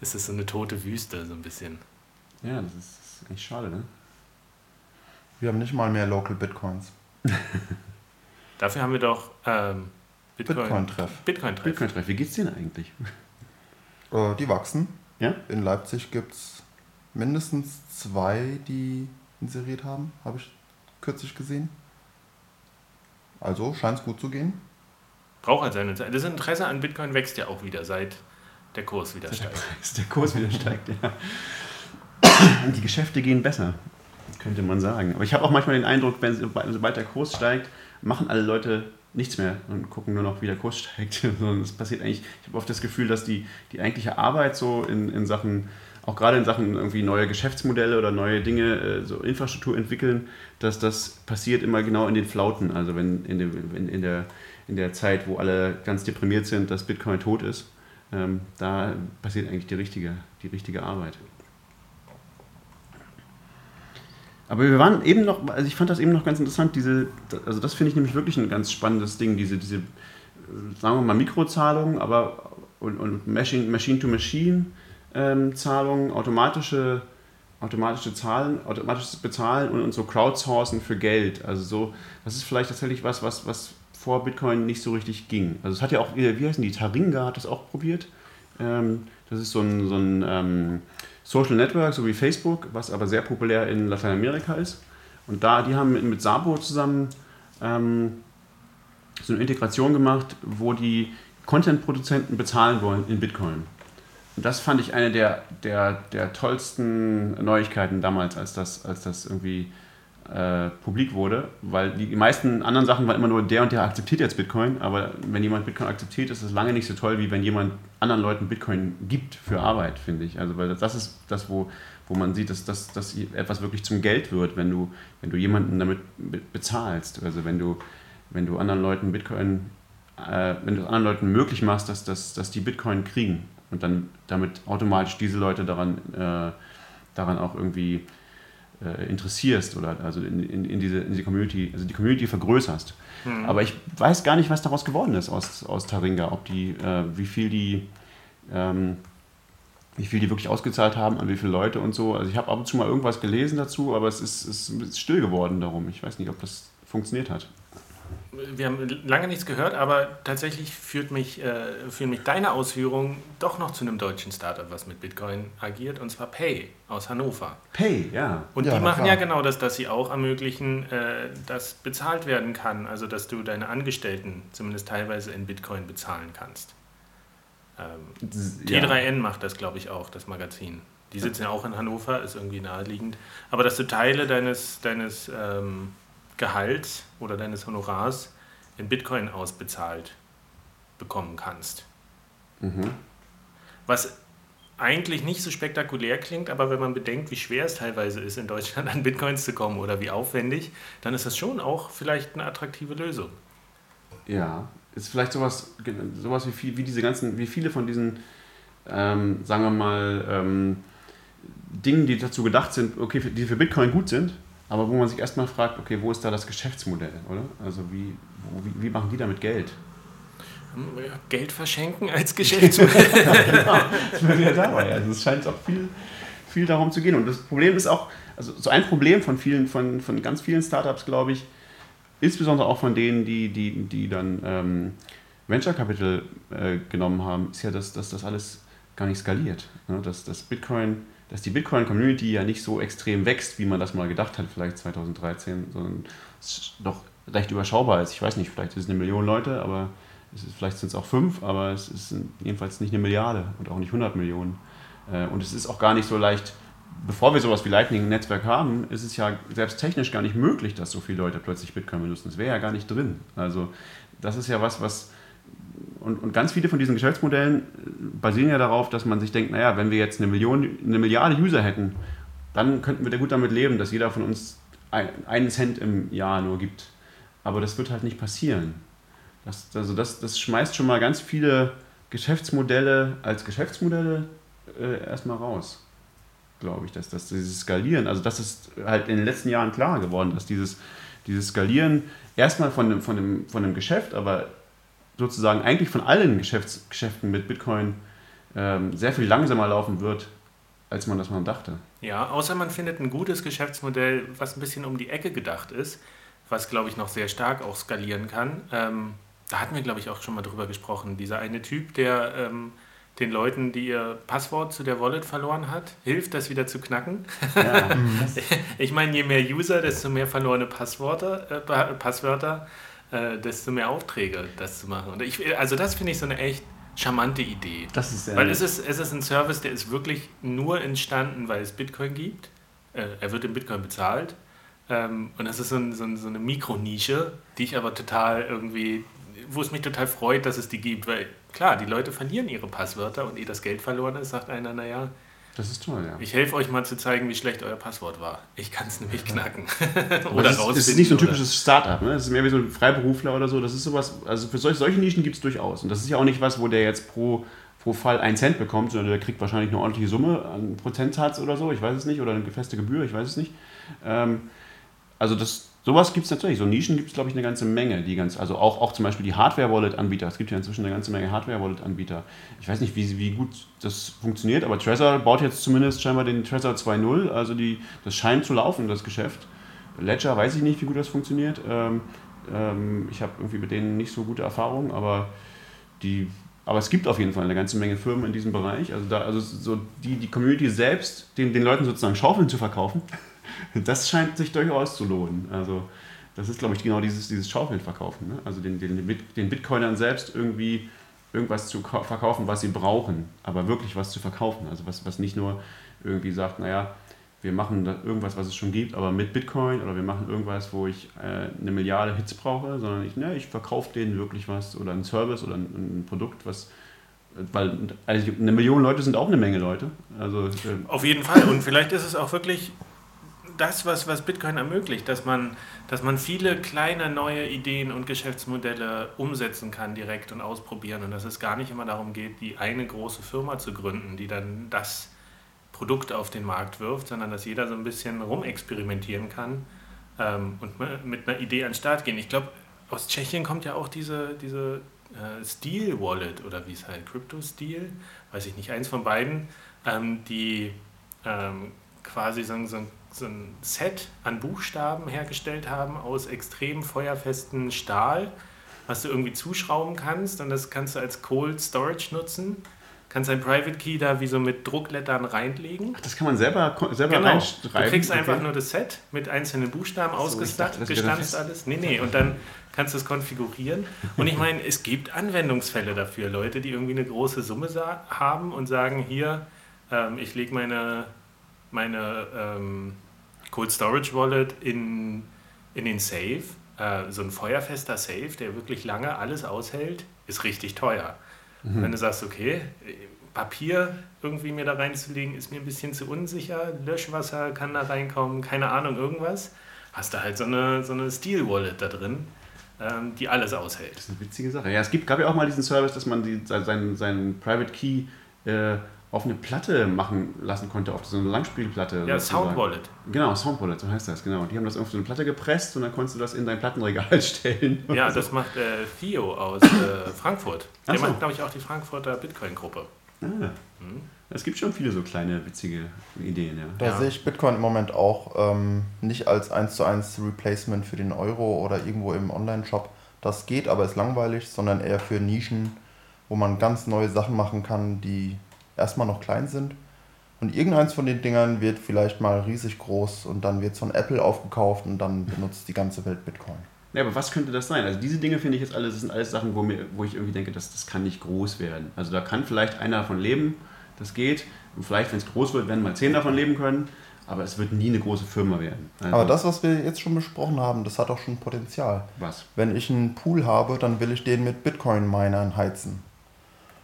ist es so eine tote Wüste, so ein bisschen. Ja, das ist, das ist echt schade, ne? Wir haben nicht mal mehr Local Bitcoins. Dafür haben wir doch ähm, Bitcoin-Treff. Bitcoin-Treff. Bitcoin-Treff, wie geht's denen eigentlich? Äh, die wachsen. Ja? In Leipzig gibt es mindestens zwei, die inseriert haben, habe ich kürzlich gesehen. Also scheint es gut zu gehen. Braucht halt seine Zeit. Das Interesse an Bitcoin wächst ja auch wieder, seit der Kurs wieder steigt. Preis, der Kurs wieder steigt, ja. Die Geschäfte gehen besser, könnte man sagen. Aber ich habe auch manchmal den Eindruck, wenn sobald der Kurs steigt, machen alle Leute nichts mehr und gucken nur noch, wie der Kurs steigt. Es passiert eigentlich, ich habe oft das Gefühl, dass die, die eigentliche Arbeit so in, in Sachen, auch gerade in Sachen irgendwie neue Geschäftsmodelle oder neue Dinge, äh, so Infrastruktur entwickeln, dass das passiert immer genau in den Flauten. Also wenn in, dem, in, in, der, in der Zeit, wo alle ganz deprimiert sind, dass Bitcoin tot ist, ähm, da passiert eigentlich die richtige, die richtige Arbeit. Aber wir waren eben noch, also ich fand das eben noch ganz interessant, diese, also das finde ich nämlich wirklich ein ganz spannendes Ding, diese, diese sagen wir mal Mikrozahlungen, aber und, und Machine-to-Machine-Zahlungen, ähm, automatische, automatische Zahlen, automatisches Bezahlen und, und so Crowdsourcen für Geld. Also so, das ist vielleicht tatsächlich was, was, was vor Bitcoin nicht so richtig ging. Also es hat ja auch, wie heißen die, Taringa hat das auch probiert. Ähm, das ist so ein, so ein ähm, Social Network, so wie Facebook, was aber sehr populär in Lateinamerika ist. Und da, die haben mit, mit Sabo zusammen ähm, so eine Integration gemacht, wo die Content-Produzenten bezahlen wollen in Bitcoin. Und das fand ich eine der, der, der tollsten Neuigkeiten damals, als das, als das irgendwie äh, publik wurde, weil die, meisten anderen Sachen waren immer nur, der und der akzeptiert jetzt Bitcoin, aber wenn jemand Bitcoin akzeptiert, ist es lange nicht so toll, wie wenn jemand anderen Leuten Bitcoin gibt für Arbeit, finde ich. Also, weil das ist das, wo, wo man sieht, dass, dass, dass etwas wirklich zum Geld wird, wenn du, wenn du jemanden damit bezahlst. Also, wenn du, wenn du anderen Leuten Bitcoin, äh, wenn du anderen Leuten möglich machst, dass, dass, dass die Bitcoin kriegen und dann damit automatisch diese Leute daran, äh, daran auch irgendwie interessierst oder also in, in, in, diese, in diese Community, also die Community vergrößerst. Mhm. Aber ich weiß gar nicht, was daraus geworden ist aus, aus Taringa, ob die, äh, wie viel die ähm, wie viel die wirklich ausgezahlt haben, an wie viele Leute und so. Also ich habe ab und zu mal irgendwas gelesen dazu, aber es ist, es ist still geworden darum. Ich weiß nicht, ob das funktioniert hat wir haben lange nichts gehört, aber tatsächlich führt mich, äh, führen mich deine Ausführungen doch noch zu einem deutschen Startup, was mit Bitcoin agiert, und zwar Pay aus Hannover. Pay, ja. Und ja, die machen klar. ja genau das, dass sie auch ermöglichen, äh, dass bezahlt werden kann, also dass du deine Angestellten zumindest teilweise in Bitcoin bezahlen kannst. Ähm, Ja. T3N macht das, glaube ich, auch, das Magazin. Die sitzen ja auch in Hannover, ist irgendwie naheliegend. Aber dass du Teile deines, deines ähm, Gehalts oder deines Honorars in Bitcoin ausbezahlt bekommen kannst. Mhm. Was eigentlich nicht so spektakulär klingt, aber wenn man bedenkt, wie schwer es teilweise ist, in Deutschland an Bitcoins zu kommen oder wie aufwendig, dann ist das schon auch vielleicht eine attraktive Lösung. Ja, ist vielleicht sowas, sowas wie, viel, wie diese ganzen, wie viele von diesen, ähm, sagen wir mal, ähm, Dingen, die dazu gedacht sind, okay, die für Bitcoin gut sind, aber wo man sich erstmal fragt, okay, wo ist da das Geschäftsmodell, oder? Also wie, wo, wie, wie machen die damit Geld? Ja, Geld verschenken als Geschäftsmodell. Das wäre wieder dabei. Also es scheint auch viel, viel darum zu gehen. Und das Problem ist auch, also so ein Problem von vielen, von, von ganz vielen Startups, glaube ich, insbesondere auch von denen, die, die, die dann ähm, Venture Capital äh, genommen haben, ist ja, dass, dass das alles gar nicht skaliert. Ne? Dass, dass Bitcoin, dass die Bitcoin-Community ja nicht so extrem wächst, wie man das mal gedacht hat, vielleicht 2013, sondern es doch recht überschaubar ist. Ich weiß nicht, vielleicht ist es eine Million Leute, aber ist, vielleicht sind es auch fünf, aber es ist jedenfalls nicht eine Milliarde und auch nicht 100 Millionen. Äh, Und es ist auch gar nicht so leicht, bevor wir sowas wie Lightning-Netzwerk haben, ist es ja selbst technisch gar nicht möglich, dass so viele Leute plötzlich Bitcoin benutzen. Das wäre ja gar nicht drin. Also das ist ja was, was und, und ganz viele von diesen Geschäftsmodellen äh, basieren ja darauf, dass man sich denkt, naja, wenn wir jetzt eine Million, eine Milliarde User hätten, dann könnten wir da gut damit leben, dass jeder von uns ein, einen Cent im Jahr nur gibt. Aber das wird halt nicht passieren. Das, also das, das schmeißt schon mal ganz viele Geschäftsmodelle als Geschäftsmodelle äh, erstmal raus. glaube ich, dass, dass dieses Skalieren, also das ist halt in den letzten Jahren klar geworden, dass dieses, dieses Skalieren erstmal von dem, von, dem, von dem Geschäft, aber sozusagen eigentlich von allen Geschäfts, Geschäften mit Bitcoin ähm, sehr viel langsamer laufen wird, als man das mal dachte. Ja, außer man findet ein gutes Geschäftsmodell, was ein bisschen um die Ecke gedacht ist, was, glaube ich, noch sehr stark auch skalieren kann. Ähm, da hatten wir, glaube ich, auch schon mal drüber gesprochen. Dieser eine Typ, der ähm, den Leuten, die ihr Passwort zu der Wallet verloren hat, hilft, das wieder zu knacken. Ja. ich meine, je mehr User, desto mehr verlorene Passwörter, äh, Passwörter äh, desto mehr Aufträge, das zu machen. Und ich, also das finde ich so eine echt charmante Idee. Das ist weil es ist, es ist ein Service, der ist wirklich nur entstanden, weil es Bitcoin gibt. Äh, er wird in Bitcoin bezahlt. Ähm, und das ist so, ein, so, ein, so eine Mikronische, die ich aber total irgendwie, wo es mich total freut, dass es die gibt, weil klar, die Leute verlieren ihre Passwörter und ehe das Geld verloren ist, sagt einer, naja, das ist toll, ja. Ich helfe euch mal zu zeigen, wie schlecht euer Passwort war. Ich kann es nämlich knacken. oder rausfinden. Das ist nicht so ein typisches Startup, ne? Das ist mehr wie so ein Freiberufler oder so. Das ist sowas, also für solche, solche Nischen gibt es durchaus. Und das ist ja auch nicht was, wo der jetzt pro, pro Fall einen Cent bekommt, sondern der kriegt wahrscheinlich eine ordentliche Summe an Prozentsatz oder so, ich weiß es nicht, oder eine feste Gebühr, ich weiß es nicht. Ähm, also das, Sowas gibt es natürlich. So Nischen gibt es, glaube ich, eine ganze Menge. Die ganz, also auch, auch zum Beispiel die Hardware-Wallet-Anbieter. Es gibt ja inzwischen eine ganze Menge Hardware-Wallet-Anbieter. Ich weiß nicht, wie, wie gut das funktioniert, aber Trezor baut jetzt zumindest scheinbar den Trezor 2.0. Also die, das scheint zu laufen, das Geschäft. Ledger weiß ich nicht, wie gut das funktioniert. Ähm, ähm, ich habe irgendwie mit denen nicht so gute Erfahrungen, aber die aber es gibt auf jeden Fall eine ganze Menge Firmen in diesem Bereich. Also, da, also so die, die Community selbst, den, den Leuten sozusagen Schaufeln zu verkaufen, das scheint sich durchaus zu lohnen. Also das ist, glaube ich, genau dieses, dieses Schaufelverkaufen. Ne? Also den, den, den Bitcoinern selbst irgendwie irgendwas zu verkaufen, was sie brauchen, aber wirklich was zu verkaufen. Also was, was nicht nur irgendwie sagt, naja, wir machen irgendwas, was es schon gibt, aber mit Bitcoin oder wir machen irgendwas, wo ich äh, eine Milliarde Hits brauche, sondern ich, ne, ich verkaufe denen wirklich was oder einen Service oder ein, ein Produkt, was weil also eine Million Leute sind auch eine Menge Leute. Also, äh, Auf jeden Fall. Und vielleicht ist es auch wirklich das, was, was Bitcoin ermöglicht, dass man, dass man viele kleine neue Ideen und Geschäftsmodelle umsetzen kann direkt und ausprobieren und dass es gar nicht immer darum geht, die eine große Firma zu gründen, die dann das Produkt auf den Markt wirft, sondern dass jeder so ein bisschen rumexperimentieren kann ähm, und mit einer Idee an den Start gehen. Ich glaube, aus Tschechien kommt ja auch diese, diese äh, Steel Wallet oder wie es heißt, Crypto Steel, weiß ich nicht, eins von beiden, ähm, die ähm, quasi so, so, so ein Set an Buchstaben hergestellt haben aus extrem feuerfesten Stahl, was du irgendwie zuschrauben kannst und das kannst du als Cold Storage nutzen. Kannst ein Private Key da wie so mit Drucklettern reinlegen. Ach, das kann man selber, selber genau. reinschreiben. Du kriegst okay. einfach nur das Set mit einzelnen Buchstaben so, ausgestanzt alles. Nee, nee, und dann kannst du es konfigurieren. Und ich meine, es gibt Anwendungsfälle dafür. Leute, die irgendwie eine große Summe haben und sagen, hier, ähm, ich lege meine meine ähm, Cold Storage Wallet in, in den Safe. Äh, so ein feuerfester Safe, der wirklich lange alles aushält, ist richtig teuer. Mhm. Wenn du sagst, okay, Papier irgendwie mir da reinzulegen, ist mir ein bisschen zu unsicher, Löschwasser kann da reinkommen, keine Ahnung, irgendwas, hast du halt so eine, so eine Steel Wallet da drin ähm, die alles aushält. Das ist eine witzige Sache. Ja, es gibt, gab ja auch mal diesen Service, dass man die, seinen, seinen Private Key äh, auf eine Platte machen lassen konnte, auf so eine Langspielplatte. Ja, Sound Wallet. Genau, Sound Wallet, so heißt das, genau. Die haben das auf so eine Platte gepresst und dann konntest du das in dein Plattenregal stellen. Ja, so. das macht äh, Theo aus äh, Frankfurt. Der so. macht, glaube ich, auch die Frankfurter Bitcoin-Gruppe. Ah. Hm. Es gibt schon viele so kleine, witzige Ideen, ja. Da ja. sehe ich Bitcoin im Moment auch ähm, nicht als 1 zu 1 Replacement für den Euro oder irgendwo im Online-Shop. Das geht, aber ist langweilig, sondern eher für Nischen, wo man ganz neue Sachen machen kann, die erstmal noch klein sind. Und irgendeins von den Dingern wird vielleicht mal riesig groß und dann wird es von Apple aufgekauft und dann benutzt die ganze Welt Bitcoin. Ja, aber was könnte das sein? Also diese Dinge finde ich jetzt alles, das sind alles Sachen, wo, mir, wo ich irgendwie denke, das, das kann nicht groß werden. Also da kann vielleicht einer davon leben, das geht. Und vielleicht, wenn es groß wird, werden mal zehn davon leben können. Aber es wird nie eine große Firma werden. Also aber das, was wir jetzt schon besprochen haben, das hat auch schon Potenzial. Was? Wenn ich einen Pool habe, dann will ich den mit Bitcoin-Minern heizen.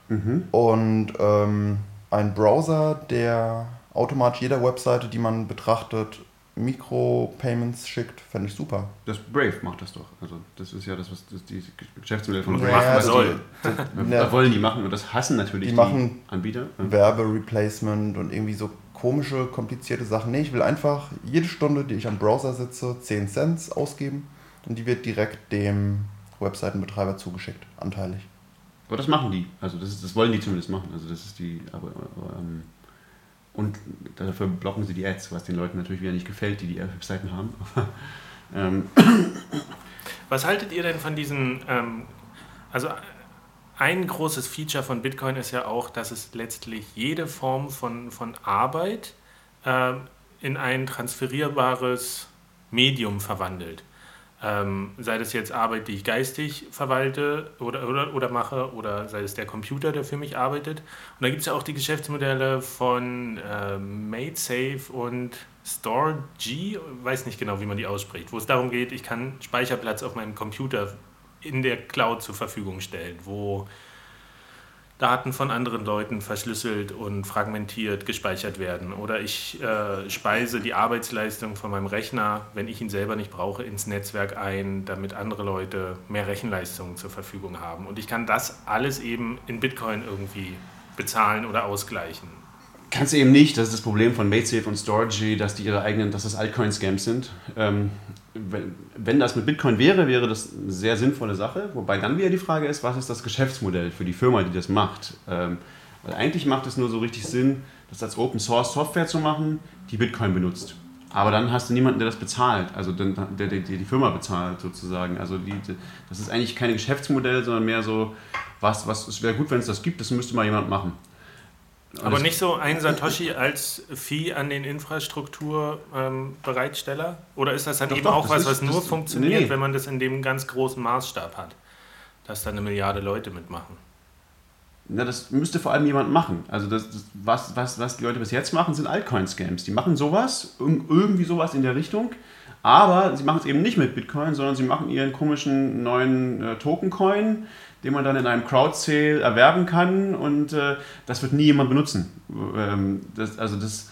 Mhm. Und ähm, ein Browser, der automatisch jeder Webseite, die man betrachtet, Mikro-Payments schickt, fände ich super. Das Brave macht das doch. Also das ist ja das, was das die Geschäftsmodell von Brave machen soll. Das, wollen die machen und das hassen natürlich die, die machen Anbieter. Werbereplacement und irgendwie so komische, komplizierte Sachen. Nee, ich will einfach jede Stunde, die ich am Browser sitze, 10 Cent ausgeben und die wird direkt dem Webseitenbetreiber zugeschickt, anteilig. Aber das machen die. Also das, ist, das wollen die zumindest machen. Also das ist die. Aber, ähm, und dafür blocken sie die Ads, was den Leuten natürlich wieder nicht gefällt, die die Webseiten haben. ähm. Was haltet ihr denn von diesen? Ähm, also ein großes Feature von Bitcoin ist ja auch, dass es letztlich jede Form von, von Arbeit äh, in ein transferierbares Medium verwandelt. Ähm, sei das jetzt Arbeit, die ich geistig verwalte oder, oder, oder mache, oder sei es der Computer, der für mich arbeitet. Und da gibt es ja auch die Geschäftsmodelle von äh, MadeSafe und StoreG, weiß nicht genau, wie man die ausspricht, wo es darum geht, ich kann Speicherplatz auf meinem Computer in der Cloud zur Verfügung stellen, wo Daten von anderen Leuten verschlüsselt und fragmentiert gespeichert werden. Oder ich äh, speise die Arbeitsleistung von meinem Rechner, wenn ich ihn selber nicht brauche, ins Netzwerk ein, damit andere Leute mehr Rechenleistung zur Verfügung haben. Und ich kann das alles eben in Bitcoin irgendwie bezahlen oder ausgleichen. Kannst du eben nicht, das ist das Problem von MateSafe und Storage, dass die ihre eigenen, dass das Altcoin-Scams sind. Ähm, wenn, wenn das mit Bitcoin wäre, wäre das eine sehr sinnvolle Sache. Wobei dann wieder die Frage ist, was ist das Geschäftsmodell für die Firma, die das macht? Ähm, weil eigentlich macht es nur so richtig Sinn, das als Open Source Software zu machen, die Bitcoin benutzt. Aber dann hast du niemanden, der das bezahlt, also der, der, der die Firma bezahlt sozusagen. Also die, das ist eigentlich kein Geschäftsmodell, sondern mehr so, was, was es wäre gut, wenn es das gibt, das müsste mal jemand machen. Aber nicht so ein Satoshi als Fee an den Infrastrukturbereitsteller? Ähm, Oder ist das dann doch, eben doch, auch was, was nur funktioniert, nee. wenn man das in dem ganz großen Maßstab hat? Dass da eine Milliarde Leute mitmachen? Na, das müsste vor allem jemand machen. Also das, das, was, was, was die Leute bis jetzt machen, sind Altcoin-Scams. Die machen sowas, irgendwie sowas in der Richtung, aber sie machen es eben nicht mit Bitcoin, sondern sie machen ihren komischen neuen äh, Token-Coin, den man dann in einem Crowd-Sale erwerben kann und äh, das wird nie jemand benutzen. Ähm, das, also das,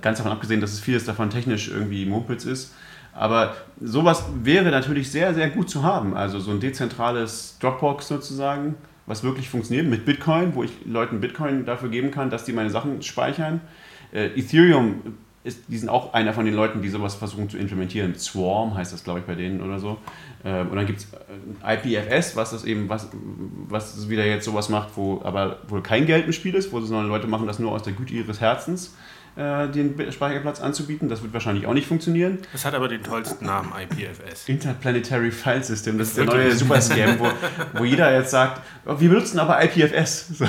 ganz davon abgesehen, dass es vieles davon technisch irgendwie Mumpels ist. Aber sowas wäre natürlich sehr, sehr gut zu haben. Also so ein dezentrales Dropbox sozusagen, was wirklich funktioniert mit Bitcoin, wo ich Leuten Bitcoin dafür geben kann, dass die meine Sachen speichern. Äh, Ethereum ist, die sind auch einer von den Leuten, die sowas versuchen zu implementieren. Swarm heißt das, glaube ich, bei denen oder so. Ähm, und dann gibt es äh, IPFS, was das eben, was, was wieder jetzt sowas macht, wo aber wohl kein Geld im Spiel ist, wo sondern Leute machen das nur aus der Güte ihres Herzens äh, den Speicherplatz anzubieten. Das wird wahrscheinlich auch nicht funktionieren. Es hat aber den tollsten Namen, IPFS. Interplanetary File System. Das ist der neue Super-Scam, wo, wo jeder jetzt sagt, oh, wir benutzen aber IPFS. So.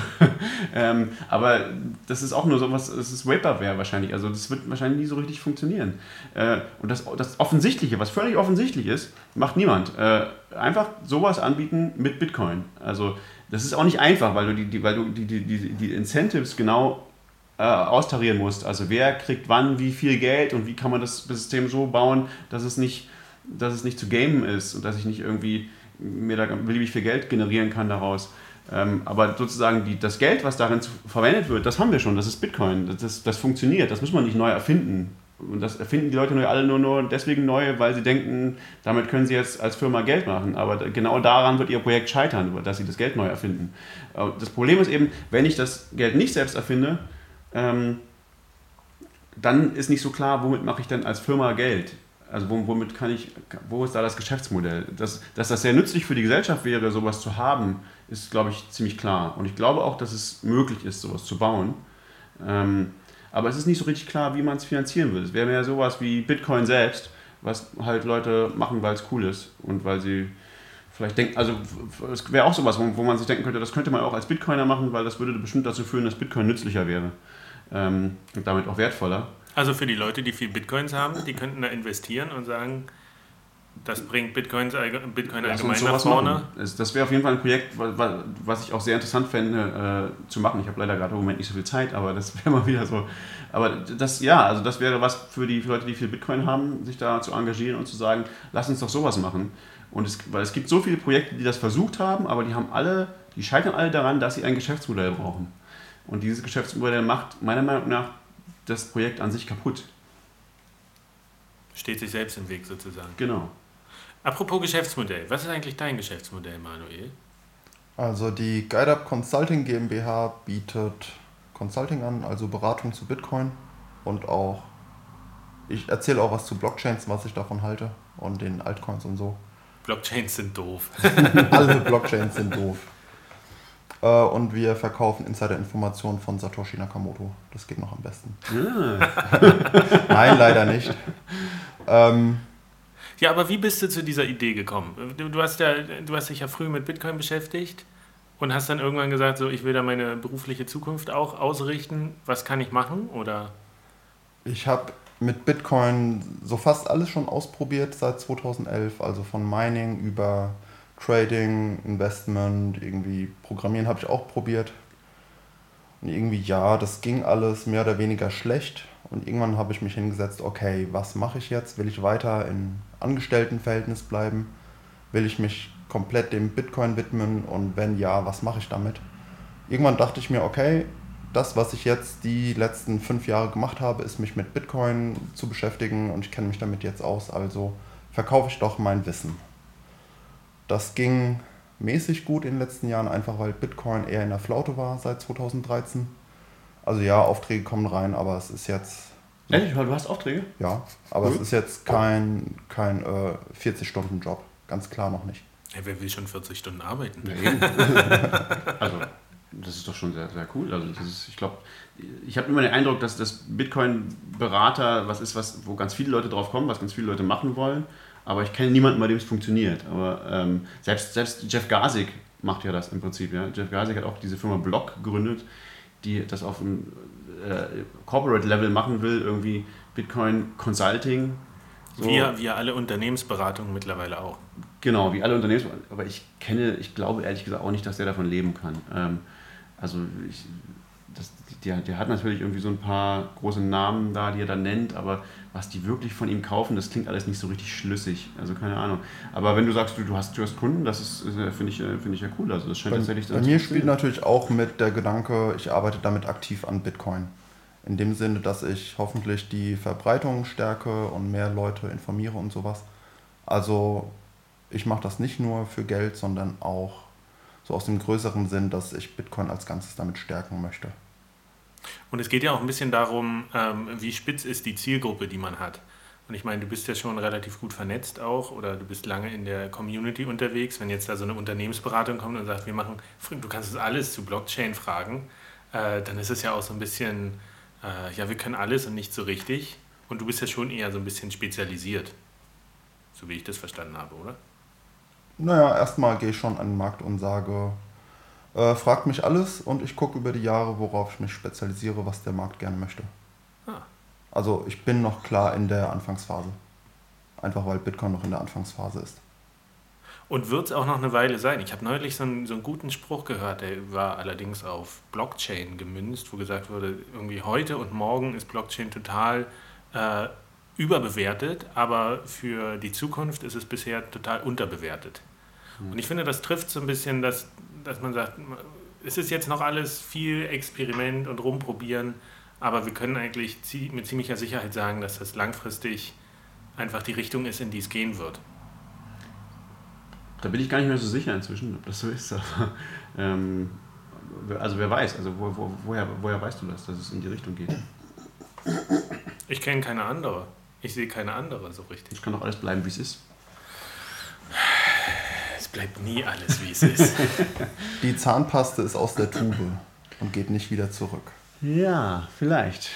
ähm, aber das ist auch nur so was, das ist Vaporware wahrscheinlich. Also das wird wahrscheinlich nie so richtig funktionieren. Äh, und das, das Offensichtliche, was völlig offensichtlich ist, macht niemand. Äh, einfach sowas anbieten mit Bitcoin. Also das ist auch nicht einfach, weil du die, die, weil du die, die, die, die Incentives genau äh, austarieren musst. Also wer kriegt wann wie viel Geld und wie kann man das System so bauen, dass es nicht, dass es nicht zu gamen ist und dass ich nicht irgendwie mir da beliebig viel Geld generieren kann daraus. Ähm, aber sozusagen die, das Geld, was darin verwendet wird, das haben wir schon, das ist Bitcoin, das, das, das funktioniert, das muss man nicht neu erfinden. Und das erfinden die Leute nur alle nur, nur deswegen neu, weil sie denken, damit können sie jetzt als Firma Geld machen. Aber genau daran wird ihr Projekt scheitern, dass sie das Geld neu erfinden. Das Problem ist eben, wenn ich das Geld nicht selbst erfinde, ähm, dann ist nicht so klar, womit mache ich denn als Firma Geld? Also womit kann ich, wo ist da das Geschäftsmodell? Dass, dass das sehr nützlich für die Gesellschaft wäre, sowas zu haben, ist, glaube ich, ziemlich klar. Und ich glaube auch, dass es möglich ist, sowas zu bauen. Ähm, aber es ist nicht so richtig klar, wie man es finanzieren will. Es wäre mehr sowas wie Bitcoin selbst, was halt Leute machen, weil es cool ist und weil sie vielleicht denken, also es wäre auch sowas, wo, wo man sich denken könnte, das könnte man auch als Bitcoiner machen, weil das würde bestimmt dazu führen, dass Bitcoin nützlicher wäre ähm, und damit auch wertvoller. Also für die Leute, die viel Bitcoins haben, die könnten da investieren und sagen, das bringt Bitcoins, Bitcoin allgemein nach vorne. Das wäre auf jeden Fall ein Projekt, was ich auch sehr interessant fände äh, zu machen. Ich habe leider gerade im Moment nicht so viel Zeit, aber das wäre mal wieder so. Aber das, ja, also das wäre was für die für Leute, die viel Bitcoin haben, sich da zu engagieren und zu sagen, lass uns doch sowas machen. Und es, weil es gibt so viele Projekte, die das versucht haben, aber die haben alle, die scheitern alle daran, dass sie ein Geschäftsmodell brauchen. Und dieses Geschäftsmodell macht meiner Meinung nach das Projekt an sich kaputt. Steht sich selbst im Weg sozusagen. Genau. Apropos Geschäftsmodell, was ist eigentlich dein Geschäftsmodell, Manuel? Also die GuideUp Consulting GmbH bietet Consulting an, also Beratung zu Bitcoin und auch, ich erzähle auch was zu Blockchains, was ich davon halte und den Altcoins und so. Blockchains sind doof. Alle Blockchains sind doof. Äh, und wir verkaufen Insider-Informationen von Satoshi Nakamoto. Das geht noch am besten. Ah. Nein, leider nicht. Ähm, Ja, aber wie bist du zu dieser Idee gekommen? Du, du, hast ja, du hast dich ja früh mit Bitcoin beschäftigt und hast dann irgendwann gesagt, so ich will da meine berufliche Zukunft auch ausrichten. Was kann ich machen? Oder Ich habe mit Bitcoin so fast alles schon ausprobiert seit 2011, also von Mining über Trading, Investment, irgendwie Programmieren habe ich auch probiert. Und irgendwie ja, das ging alles mehr oder weniger schlecht. Und irgendwann habe ich mich hingesetzt, okay, was mache ich jetzt? Will ich weiter in Angestelltenverhältnis bleiben? Will ich mich komplett dem Bitcoin widmen? Und wenn ja, was mache ich damit? Irgendwann dachte ich mir, okay, das, was ich jetzt die letzten fünf Jahre gemacht habe, ist mich mit Bitcoin zu beschäftigen und ich kenne mich damit jetzt aus, also verkaufe ich doch mein Wissen. Das ging mäßig gut in den letzten Jahren, einfach weil Bitcoin eher in der Flaute war seit 2013. Also ja, Aufträge kommen rein, aber es ist jetzt, Ehrlich, du hast Aufträge? ja, aber Cool. es ist jetzt kein, kein äh, 40-Stunden-Job, ganz klar noch nicht. hey, wer will schon 40 Stunden arbeiten? also, das ist doch schon sehr, sehr cool. Also, das ist, ich glaube, ich habe immer den Eindruck, dass das Bitcoin-Berater was ist, was, wo ganz viele Leute drauf kommen, was ganz viele Leute machen wollen. Aber ich kenne niemanden, bei dem es funktioniert. Aber ähm, selbst, selbst Jeff Gasig macht ja das im Prinzip. Ja? Jeff Gasig hat auch diese Firma Block gegründet, die das auf einem äh, Corporate-Level machen will, irgendwie Bitcoin Consulting. So. Wir, wir alle Unternehmensberatungen mittlerweile auch. Genau, wie alle Unternehmen. Aber ich kenne, ich glaube ehrlich gesagt auch nicht, dass der davon leben kann. Ähm, also ich, der, der hat natürlich irgendwie so ein paar große Namen da, die er dann nennt, aber was die wirklich von ihm kaufen, das klingt alles nicht so richtig schlüssig. Also keine Ahnung. Aber wenn du sagst, du, du, hast, du hast Kunden, das ist, finde ich, äh, finde ich ja cool. Also das scheint Bei, tatsächlich bei mir spielt natürlich auch mit der Gedanke, ich arbeite damit aktiv an Bitcoin. In dem Sinne, dass ich hoffentlich die Verbreitung stärke und mehr Leute informiere und sowas. Also ich mache das nicht nur für Geld, sondern auch so aus dem größeren Sinn, dass ich Bitcoin als Ganzes damit stärken möchte. Und es geht ja auch ein bisschen darum, ähm, wie spitz ist die Zielgruppe, die man hat. Und ich meine, du bist ja schon relativ gut vernetzt auch oder du bist lange in der Community unterwegs. Wenn jetzt da so eine Unternehmensberatung kommt und sagt, wir machen, du kannst es alles zu Blockchain fragen, äh, dann ist es ja auch so ein bisschen, äh, ja, wir können alles und nicht so richtig. Und du bist ja schon eher so ein bisschen spezialisiert, so wie ich das verstanden habe, oder? Naja, erstmal gehe ich schon an den Markt und sage, äh, fragt mich alles und ich gucke über die Jahre, worauf ich mich spezialisiere, was der Markt gerne möchte. Ah. Also ich bin noch klar in der Anfangsphase. Einfach weil Bitcoin noch in der Anfangsphase ist. Und wird es auch noch eine Weile sein. Ich habe neulich so einen, so einen guten Spruch gehört, der war allerdings auf Blockchain gemünzt, wo gesagt wurde, irgendwie heute und morgen ist Blockchain total äh, überbewertet, aber für die Zukunft ist es bisher total unterbewertet. Und ich finde, das trifft so ein bisschen, dass, dass man sagt, es ist jetzt noch alles viel Experiment und rumprobieren, aber wir können eigentlich mit ziemlicher Sicherheit sagen, dass das langfristig einfach die Richtung ist, in die es gehen wird. Da bin ich gar nicht mehr so sicher inzwischen, ob das so ist. Aber, ähm, also wer weiß, also wo, wo, woher, woher weißt du das, dass es in die Richtung geht? Ich kenne keine andere. Ich sehe keine andere so richtig. Es kann doch alles bleiben, wie es ist. Es bleibt nie alles, wie es ist. Die Zahnpaste ist aus der Tube und geht nicht wieder zurück. Ja, vielleicht.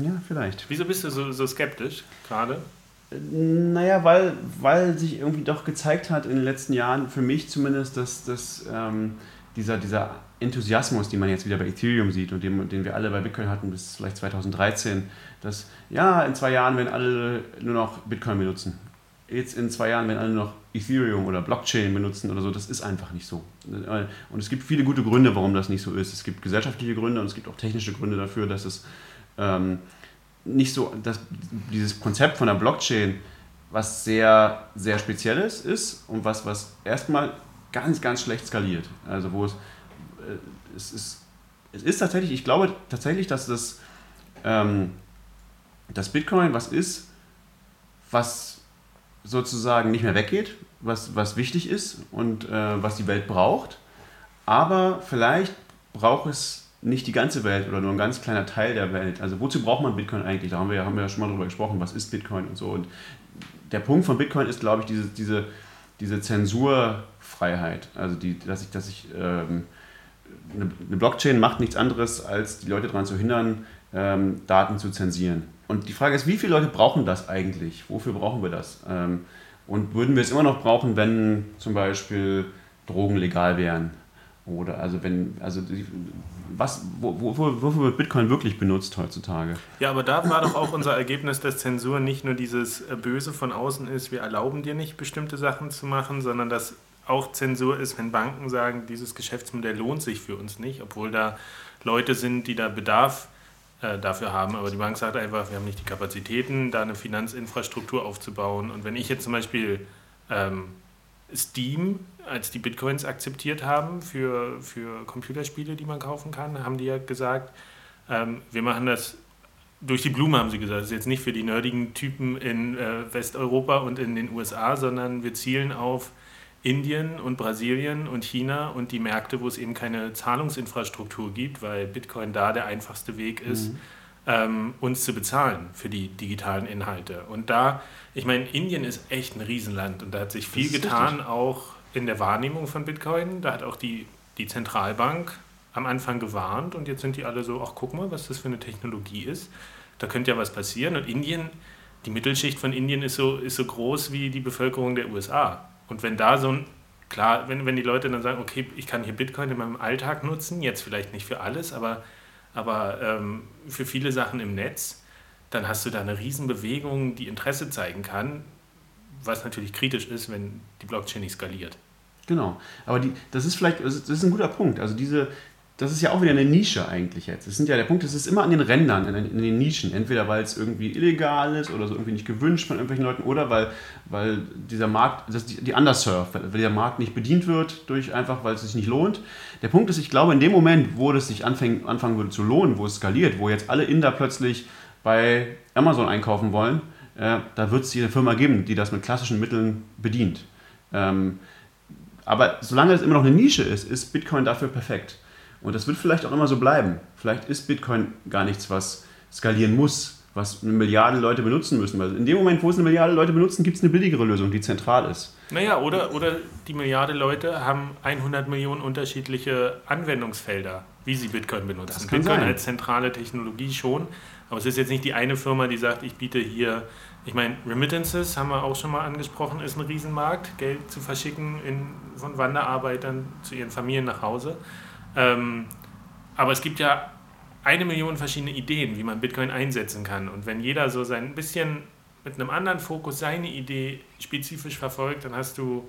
Ja, vielleicht. Wieso bist du so, so skeptisch gerade? Naja, weil, weil sich irgendwie doch gezeigt hat in den letzten Jahren, für mich zumindest, dass, dass ähm, dieser, dieser Enthusiasmus, den man jetzt wieder bei Ethereum sieht und den, den wir alle bei Bitcoin hatten bis vielleicht 2013, dass ja, in zwei Jahren werden alle nur noch Bitcoin benutzen. Jetzt in zwei Jahren werden alle noch Ethereum oder Blockchain benutzen oder so. Das ist einfach nicht so. Und es gibt viele gute Gründe, warum das nicht so ist. Es gibt gesellschaftliche Gründe und es gibt auch technische Gründe dafür, dass es ähm, nicht so, dass dieses Konzept von der Blockchain, was sehr, sehr spezielles ist und was, was erstmal ganz, ganz schlecht skaliert. Also wo es, äh, es ist, es ist tatsächlich, ich glaube tatsächlich, dass das, ähm, das Bitcoin was ist, was sozusagen nicht mehr weggeht, was, was wichtig ist und äh, was die Welt braucht. Aber vielleicht braucht es nicht die ganze Welt oder nur ein ganz kleiner Teil der Welt. Also wozu braucht man Bitcoin eigentlich? Da haben wir, haben wir ja schon mal drüber gesprochen, was ist Bitcoin und so. Und der Punkt von Bitcoin ist, glaube ich, diese, diese, diese Zensurfreiheit. Also die, dass ich, dass ich ähm, eine, Blockchain macht nichts anderes, als die Leute daran zu hindern, ähm, Daten zu zensieren. Und die Frage ist, wie viele Leute brauchen das eigentlich? Wofür brauchen wir das? Ähm, und würden wir es immer noch brauchen, wenn zum Beispiel Drogen legal wären? Oder also wenn, also was, wo, wo, wofür wird Bitcoin wirklich benutzt heutzutage? Ja, aber da war doch auch unser Ergebnis, dass Zensur nicht nur dieses Böse von außen ist, wir erlauben dir nicht bestimmte Sachen zu machen, sondern dass auch Zensur ist, wenn Banken sagen, dieses Geschäftsmodell lohnt sich für uns nicht, obwohl da Leute sind, die da Bedarf äh, dafür haben. Aber die Bank sagt einfach, wir haben nicht die Kapazitäten, da eine Finanzinfrastruktur aufzubauen. Und wenn ich jetzt zum Beispiel ähm, Steam, als die Bitcoins akzeptiert haben für, für Computerspiele, die man kaufen kann, haben die ja gesagt, ähm, wir machen das durch die Blume, haben sie gesagt. Das ist jetzt nicht für die nerdigen Typen in äh, Westeuropa und in den USA, sondern wir zielen auf Indien und Brasilien und China und die Märkte, wo es eben keine Zahlungsinfrastruktur gibt, weil Bitcoin da der einfachste Weg ist, mhm. ähm, uns zu bezahlen für die digitalen Inhalte. Und da, ich meine, Indien ist echt ein Riesenland und da hat sich viel getan, richtig. auch in der Wahrnehmung von Bitcoin. Da hat auch die, die Zentralbank am Anfang gewarnt und jetzt sind die alle so, ach guck mal, was das für eine Technologie ist. Da könnte ja was passieren. Und Indien, die Mittelschicht von Indien ist so, ist so groß wie die Bevölkerung der USA. Und wenn da so ein, klar, wenn, wenn die Leute dann sagen, okay, ich kann hier Bitcoin in meinem Alltag nutzen, jetzt vielleicht nicht für alles, aber, aber ähm, für viele Sachen im Netz, dann hast du da eine Riesenbewegung, die Interesse zeigen kann, was natürlich kritisch ist, wenn die Blockchain nicht skaliert. Genau, aber die, das ist vielleicht, das ist ein guter Punkt. Also diese, das ist ja auch wieder eine Nische eigentlich jetzt. Das sind ja der Punkt, es ist immer an den Rändern, in, den Nischen. Entweder weil es irgendwie illegal ist oder so irgendwie nicht gewünscht von irgendwelchen Leuten oder weil, weil dieser Markt, das die, die underserved, weil, weil der Markt nicht bedient wird durch einfach, weil es sich nicht lohnt. Der Punkt ist, ich glaube, in dem Moment, wo es sich anfängt, anfangen würde zu lohnen, wo es skaliert, wo jetzt alle Inder plötzlich bei Amazon einkaufen wollen, äh, da wird es diese Firma geben, die das mit klassischen Mitteln bedient. Ähm, aber solange es immer noch eine Nische ist, ist Bitcoin dafür perfekt. Und das wird vielleicht auch immer so bleiben. Vielleicht ist Bitcoin gar nichts, was skalieren muss, was eine Milliarde Leute benutzen müssen. Weil in dem Moment, wo es eine Milliarde Leute benutzen, gibt es eine billigere Lösung, die zentral ist. Naja, oder, oder die Milliarde Leute haben 100 Millionen unterschiedliche Anwendungsfelder, wie sie Bitcoin benutzen. Bitcoin sein. als zentrale Technologie schon, aber es ist jetzt nicht die eine Firma, die sagt, ich biete hier, ich meine, Remittances haben wir auch schon mal angesprochen, ist ein Riesenmarkt, Geld zu verschicken in, von Wanderarbeitern zu ihren Familien nach Hause. Ähm, aber es gibt ja eine Million verschiedene Ideen, wie man Bitcoin einsetzen kann. Und wenn jeder so sein bisschen mit einem anderen Fokus seine Idee spezifisch verfolgt, dann hast du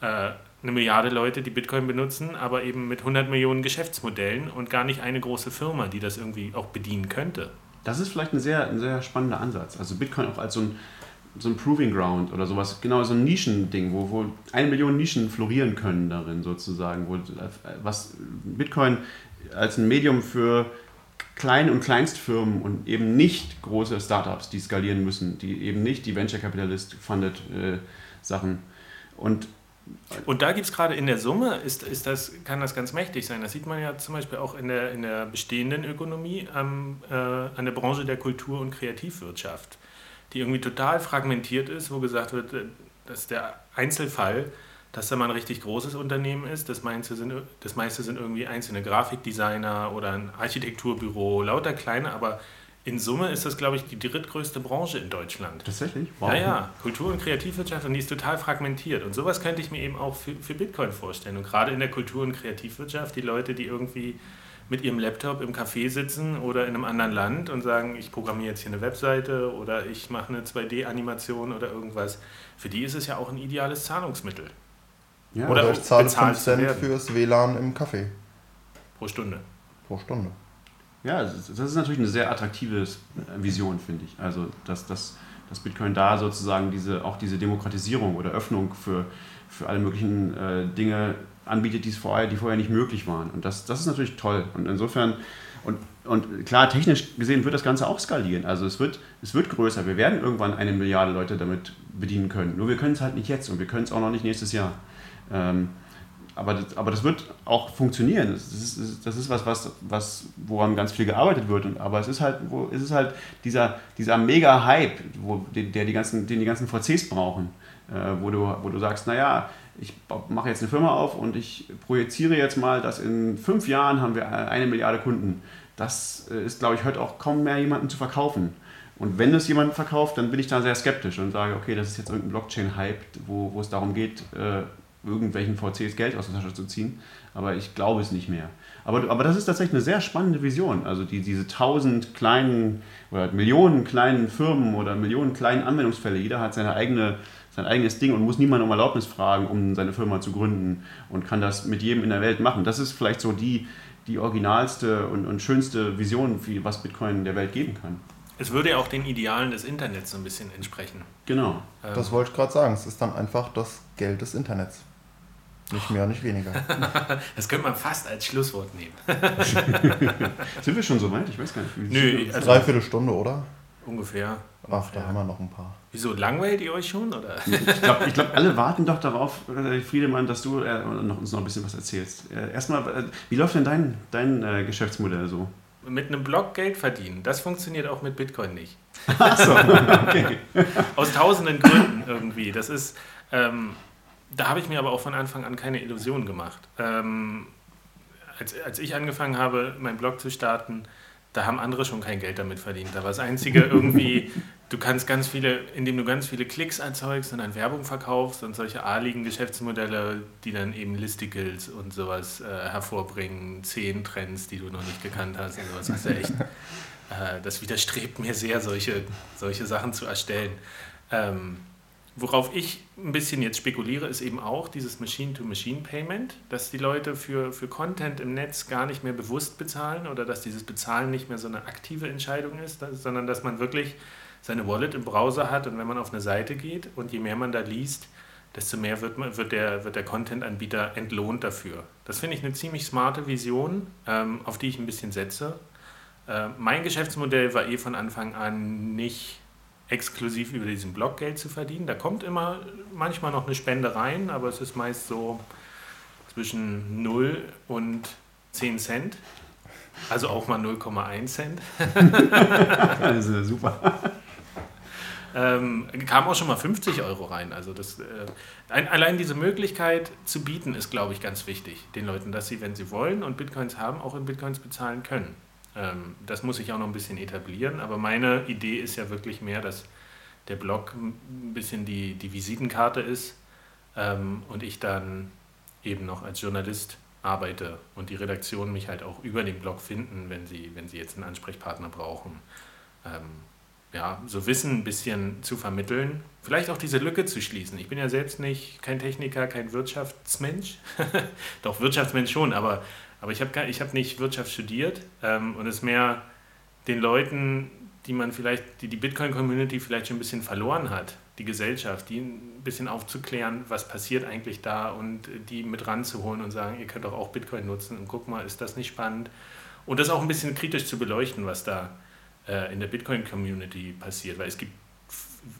äh, eine Milliarde Leute, die Bitcoin benutzen, aber eben mit 100 Millionen Geschäftsmodellen und gar nicht eine große Firma, die das irgendwie auch bedienen könnte. Das ist vielleicht ein sehr, ein sehr spannender Ansatz. Also Bitcoin auch als so ein, so ein Proving Ground oder sowas, genau so ein Nischending, wo, wo eine Million Nischen florieren können darin sozusagen, wo was Bitcoin als ein Medium für Klein- und Kleinstfirmen und eben nicht große Startups, die skalieren müssen, die eben nicht die Venture Capitalist funded äh, Sachen. Und und da gibt es gerade in der Summe, ist, ist das, kann das ganz mächtig sein. Das sieht man ja zum Beispiel auch in der, in der bestehenden Ökonomie am, äh, an der Branche der Kultur- und Kreativwirtschaft die irgendwie total fragmentiert ist, wo gesagt wird, äh, dass der Einzelfall, dass da mal ein richtig großes Unternehmen ist. Das meiste sind, das meiste sind irgendwie einzelne Grafikdesigner oder ein Architekturbüro, lauter kleine, aber in Summe ist das, glaube ich, die drittgrößte Branche in Deutschland. Tatsächlich? Wow. Ja, ja, Kultur- und Kreativwirtschaft und die ist total fragmentiert. Und sowas könnte ich mir eben auch für, für Bitcoin vorstellen. Und gerade in der Kultur- und Kreativwirtschaft, die Leute, die irgendwie mit ihrem Laptop im Café sitzen oder in einem anderen Land und sagen, ich programmiere jetzt hier eine Webseite oder ich mache eine 2D-Animation oder irgendwas. Für die ist es ja auch ein ideales Zahlungsmittel. Ja, oder, oder ich zahle 5 Cent fürs WLAN im Café. Pro Stunde. Pro Stunde. Ja, das ist natürlich eine sehr attraktive Vision, finde ich. Also, dass, dass, dass Bitcoin da sozusagen diese, auch diese Demokratisierung oder Öffnung für, für alle möglichen äh, Dinge anbietet, die, vorher, die vorher nicht möglich waren. Und das, das ist natürlich toll. Und insofern, und, und klar, technisch gesehen wird das Ganze auch skalieren. Also es wird, es wird größer. Wir werden irgendwann eine Milliarde Leute damit bedienen können. Nur wir können es halt nicht jetzt und wir können es auch noch nicht nächstes Jahr. Ähm, aber, das, aber das wird auch funktionieren. Das ist, das ist was, was, was, woran ganz viel gearbeitet wird. Und, aber es ist halt, wo, es ist halt dieser, dieser Mega-Hype, wo, der die ganzen, den die ganzen VCs brauchen, äh, wo, du, wo du sagst, naja, ich mache jetzt eine Firma auf und ich projiziere jetzt mal, dass in fünf Jahren haben wir eine Milliarde Kunden. Das äh, ist, glaube ich, heute auch kaum mehr jemanden zu verkaufen. Und wenn es jemand verkauft, dann bin ich da sehr skeptisch und sage, okay, das ist jetzt irgendein Blockchain-Hype, wo, wo es darum geht, äh, irgendwelchen VCs Geld aus der Tasche zu ziehen. Aber ich glaube es nicht mehr. Aber, aber das ist tatsächlich eine sehr spannende Vision. Also die, diese tausend kleinen oder Millionen kleinen Firmen oder Millionen kleinen Anwendungsfälle. Jeder hat seine eigene, sein eigenes Ding und muss niemanden um Erlaubnis fragen, um seine Firma zu gründen und kann das mit jedem in der Welt machen. Das ist vielleicht so die, die originalste und, und schönste Vision, wie, was Bitcoin der Welt geben kann. Es würde ja auch den Idealen des Internets so ein bisschen entsprechen. Genau. Ähm das wollte ich gerade sagen. Es ist dann einfach das Geld des Internets. Nicht mehr, nicht weniger. das könnte man fast als Schlusswort nehmen. Sind wir schon so weit? Ich weiß gar nicht. Wie Nö, also Dreiviertel Stunde, oder? Ungefähr. Ach, da haben wir noch ein paar. Wieso, langweilt ihr euch schon? Oder? Ich glaube, ich glaub, alle warten doch darauf, äh, Friedemann, dass du äh, noch, uns noch ein bisschen was erzählst. Äh, erstmal, äh, wie läuft denn dein, dein äh, Geschäftsmodell so? mit einem Block Geld verdienen, das funktioniert auch mit Bitcoin nicht. Achso, okay. Aus tausenden Gründen irgendwie. Das ist, ähm, da habe ich mir aber auch von Anfang an keine Illusionen gemacht. Ähm, als, als ich angefangen habe, meinen Blog zu starten, da haben andere schon kein Geld damit verdient. Da war das Einzige irgendwie, du kannst ganz viele, indem du ganz viele Klicks erzeugst und dann Werbung verkaufst und solche adligen Geschäftsmodelle, die dann eben Listicles und sowas äh, hervorbringen, zehn Trends, die du noch nicht gekannt hast und sowas. Das ist ja echt, äh, das widerstrebt mir sehr, solche, solche Sachen zu erstellen. Ähm, worauf ich ein bisschen jetzt spekuliere, ist eben auch dieses Machine-to-Machine-Payment, dass die Leute für, für Content im Netz gar nicht mehr bewusst bezahlen oder dass dieses Bezahlen nicht mehr so eine aktive Entscheidung ist, sondern dass man wirklich seine Wallet im Browser hat und wenn man auf eine Seite geht und je mehr man da liest, desto mehr wird, man, wird der, wird der Content-Anbieter entlohnt dafür. Das finde ich eine ziemlich smarte Vision, ähm, auf die ich ein bisschen setze. Äh, mein Geschäftsmodell war eh von Anfang an nicht exklusiv über diesen Blog Geld zu verdienen. Da kommt immer manchmal noch eine Spende rein, aber es ist meist so zwischen 0 und 10 Cent. Also auch mal 0,1 Cent. also super. Ähm, kam auch schon mal 50 Euro rein. Also das, äh, ein, allein diese Möglichkeit zu bieten ist, glaube ich, ganz wichtig den Leuten, dass sie, wenn sie wollen und Bitcoins haben, auch in Bitcoins bezahlen können. Ähm, das muss ich auch noch ein bisschen etablieren, aber meine Idee ist ja wirklich mehr, dass der Blog ein bisschen die, die Visitenkarte ist ähm, und ich dann eben noch als Journalist arbeite und die Redaktion mich halt auch über den Blog finden, wenn sie, wenn sie jetzt einen Ansprechpartner brauchen. Ähm, ja, so Wissen ein bisschen zu vermitteln, vielleicht auch diese Lücke zu schließen. Ich bin ja selbst nicht kein Techniker, kein Wirtschaftsmensch, doch Wirtschaftsmensch schon, aber, aber ich habe ich hab nicht Wirtschaft studiert ähm, und es mehr den Leuten, die man vielleicht, die die Bitcoin-Community vielleicht schon ein bisschen verloren hat, die Gesellschaft, die ein bisschen aufzuklären, was passiert eigentlich da und die mit ranzuholen und sagen, ihr könnt doch auch Bitcoin nutzen und guck mal, ist das nicht spannend? Und das auch ein bisschen kritisch zu beleuchten, was da passiert äh, in der Bitcoin-Community passiert, weil es gibt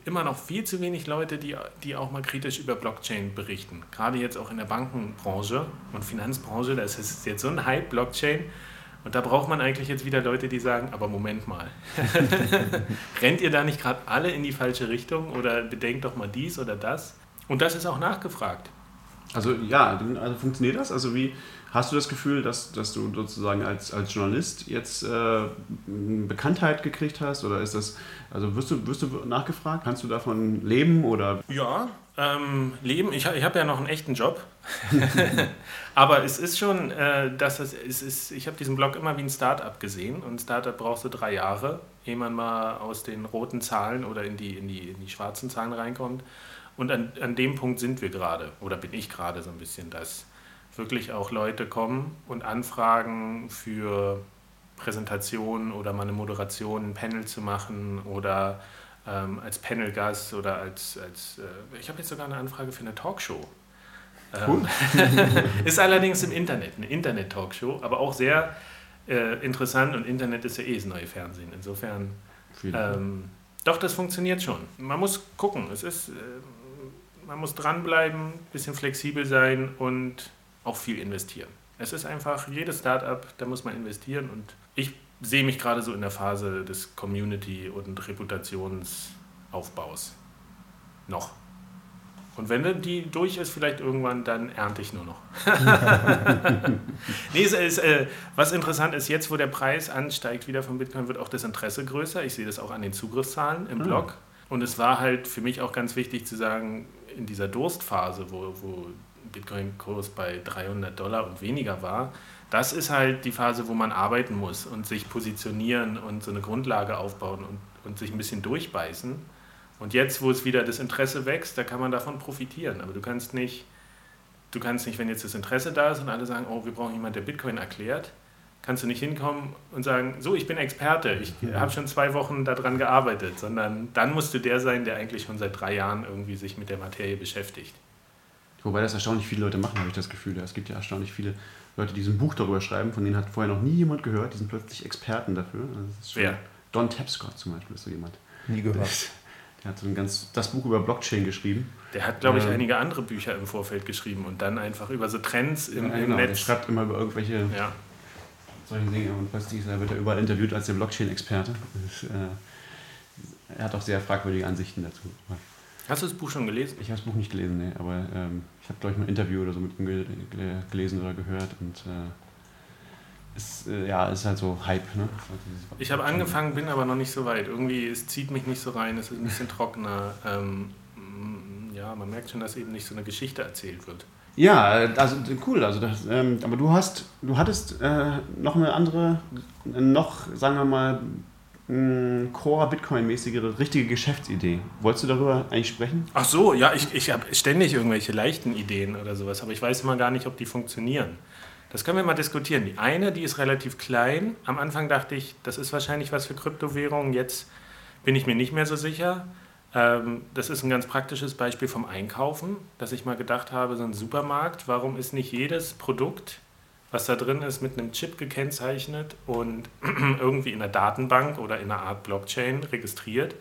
immer noch viel zu wenig Leute, die, die auch mal kritisch über Blockchain berichten. Gerade jetzt auch in der Bankenbranche und Finanzbranche, da ist jetzt so ein Hype, Blockchain. Und da braucht man eigentlich jetzt wieder Leute, die sagen, aber Moment mal, rennt ihr da nicht gerade alle in die falsche Richtung oder bedenkt doch mal dies oder das? Und das ist auch nachgefragt. Also ja, also funktioniert das? Also wie, Hast du das Gefühl, dass, dass du sozusagen als, als Journalist jetzt äh, Bekanntheit gekriegt hast? Oder ist das, also wirst du, wirst du nachgefragt? Kannst du davon leben? Oder? Ja, ähm, leben. Ich, ich habe ja noch einen echten Job. Aber es ist schon, äh, dass es, es ist, ich habe diesen Blog immer wie ein Startup gesehen. Und ein Startup brauchst du drei Jahre, ehe man mal aus den roten Zahlen oder in die, in die, in die schwarzen Zahlen reinkommt. Und an, an dem Punkt sind wir gerade, oder bin ich gerade so ein bisschen, dass wirklich auch Leute kommen und anfragen für Präsentationen oder mal eine Moderation, ein Panel zu machen oder ähm, als Panelgast oder als, als äh, ich habe jetzt sogar eine Anfrage für eine Talkshow. Ähm, ist allerdings im Internet, eine Internet-Talkshow, aber auch sehr äh, interessant und Internet ist ja eh das neue Fernsehen. Insofern, ähm, doch, das funktioniert schon. Man muss gucken, es ist, äh, man muss dranbleiben, ein bisschen flexibel sein und auch viel investieren. Es ist einfach, jedes Startup, da muss man investieren und ich sehe mich gerade so in der Phase des Community- und Reputationsaufbaus. Noch. Und wenn die durch ist, vielleicht irgendwann, dann ernte ich nur noch. nee, es ist, äh, was interessant ist, jetzt wo der Preis ansteigt wieder von Bitcoin, wird auch das Interesse größer. Ich sehe das auch an den Zugriffszahlen im ah. Blog. Und es war halt für mich auch ganz wichtig zu sagen, in dieser Durstphase, wo, wo Bitcoin-Kurs bei 300 Dollar und weniger war, das ist halt die Phase, wo man arbeiten muss und sich positionieren und so eine Grundlage aufbauen und, und sich ein bisschen durchbeißen. Und jetzt, wo es wieder das Interesse wächst, da kann man davon profitieren. Aber du kannst nicht, du kannst nicht, wenn jetzt das Interesse da ist und alle sagen, oh, wir brauchen jemanden, der Bitcoin erklärt, kannst du nicht hinkommen und sagen, so, ich bin Experte, ich ja. habe schon zwei Wochen daran gearbeitet, sondern dann musst du der sein, der eigentlich schon seit drei Jahren irgendwie sich mit der Materie beschäftigt. Wobei das erstaunlich viele Leute machen, habe ich das Gefühl. Es gibt ja erstaunlich viele Leute, die ein Buch darüber schreiben, von denen hat vorher noch nie jemand gehört, die sind plötzlich Experten dafür. Also Wer? Don Tapscott zum Beispiel ist so jemand. Nie gehört. Der hat so ein ganz, das Buch über Blockchain geschrieben. Der hat, glaube ich, ähm, einige andere Bücher im Vorfeld geschrieben und dann einfach über so Trends im, ja, genau. im Netz. Der schreibt immer über irgendwelche ja. solche Dinge und plötzlich wird er überall interviewt als der Blockchain-Experte. Äh, er hat auch sehr fragwürdige Ansichten dazu. Hast du das Buch schon gelesen? Ich habe das Buch nicht gelesen, nee, aber ähm, ich habe, glaube ich, mal ein Interview oder so mit ihm gelesen oder gehört und äh, ist, äh, ja, ist halt so Hype. Ne? Ich habe angefangen, bin aber noch nicht so weit. Irgendwie, es zieht mich nicht so rein, es ist ein bisschen trockener. Ähm, ja, man merkt schon, dass eben nicht so eine Geschichte erzählt wird. Ja, also cool. Also das, ähm, aber du hast, du hattest äh, noch eine andere, noch, sagen wir mal, Core-Bitcoin-mäßige, richtige Geschäftsidee. Wolltest du darüber eigentlich sprechen? Ach so, ja, ich, ich habe ständig irgendwelche leichten Ideen oder sowas, aber ich weiß immer gar nicht, ob die funktionieren. Das können wir mal diskutieren. Die eine, die ist relativ klein. Am Anfang dachte ich, das ist wahrscheinlich was für Kryptowährungen. Jetzt bin ich mir nicht mehr so sicher. Ähm, das ist ein ganz praktisches Beispiel vom Einkaufen, dass ich mal gedacht habe, so ein Supermarkt, warum ist nicht jedes Produkt, was da drin ist, mit einem Chip gekennzeichnet und irgendwie in der Datenbank oder in einer Art Blockchain registriert?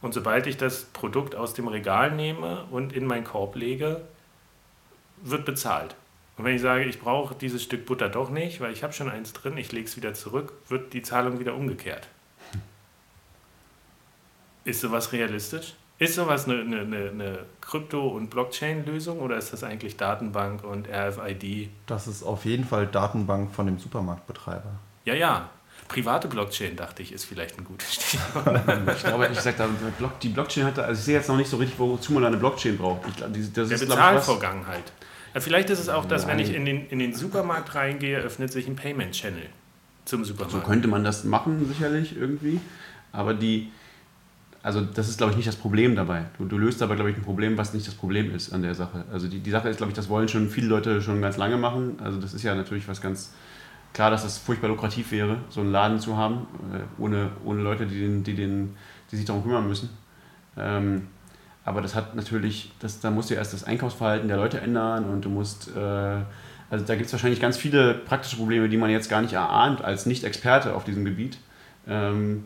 Und sobald ich das Produkt aus dem Regal nehme und in meinen Korb lege, wird bezahlt. Und wenn ich sage, ich brauche dieses Stück Butter doch nicht, weil ich habe schon eins drin, ich lege es wieder zurück, wird die Zahlung wieder umgekehrt. Ist sowas realistisch? Ist sowas eine, eine, eine Krypto- und Blockchain-Lösung oder ist das eigentlich Datenbank und RFID? Das ist auf jeden Fall Datenbank von dem Supermarktbetreiber. Ja, ja. Private Blockchain, dachte ich, ist vielleicht ein gutes Stichwort. ich glaube ehrlich gesagt, die Blockchain hat, also ich sehe jetzt noch nicht so richtig, wozu man eine Blockchain braucht. Ich, das Der ist, Bezahlvorgang halt. Vielleicht ist es auch, dass wenn ich in den, in den Supermarkt reingehe, öffnet sich ein Payment Channel zum Supermarkt. So könnte man das machen, sicherlich irgendwie. Aber die, also das ist, glaube ich, nicht das Problem dabei. Du, du, löst aber, glaube ich, ein Problem, was nicht das Problem ist an der Sache. Also die, die Sache ist, glaube ich, das wollen schon viele Leute schon ganz lange machen. Also das ist ja natürlich was ganz klar, dass es furchtbar lukrativ wäre, so einen Laden zu haben, äh, ohne, ohne Leute, die, den, die, den, die sich darum kümmern müssen. Ähm, aber das hat natürlich, das, da musst du erst das Einkaufsverhalten der Leute ändern und du musst, äh, also da gibt es wahrscheinlich ganz viele praktische Probleme, die man jetzt gar nicht erahnt als Nicht-Experte auf diesem Gebiet. Ähm,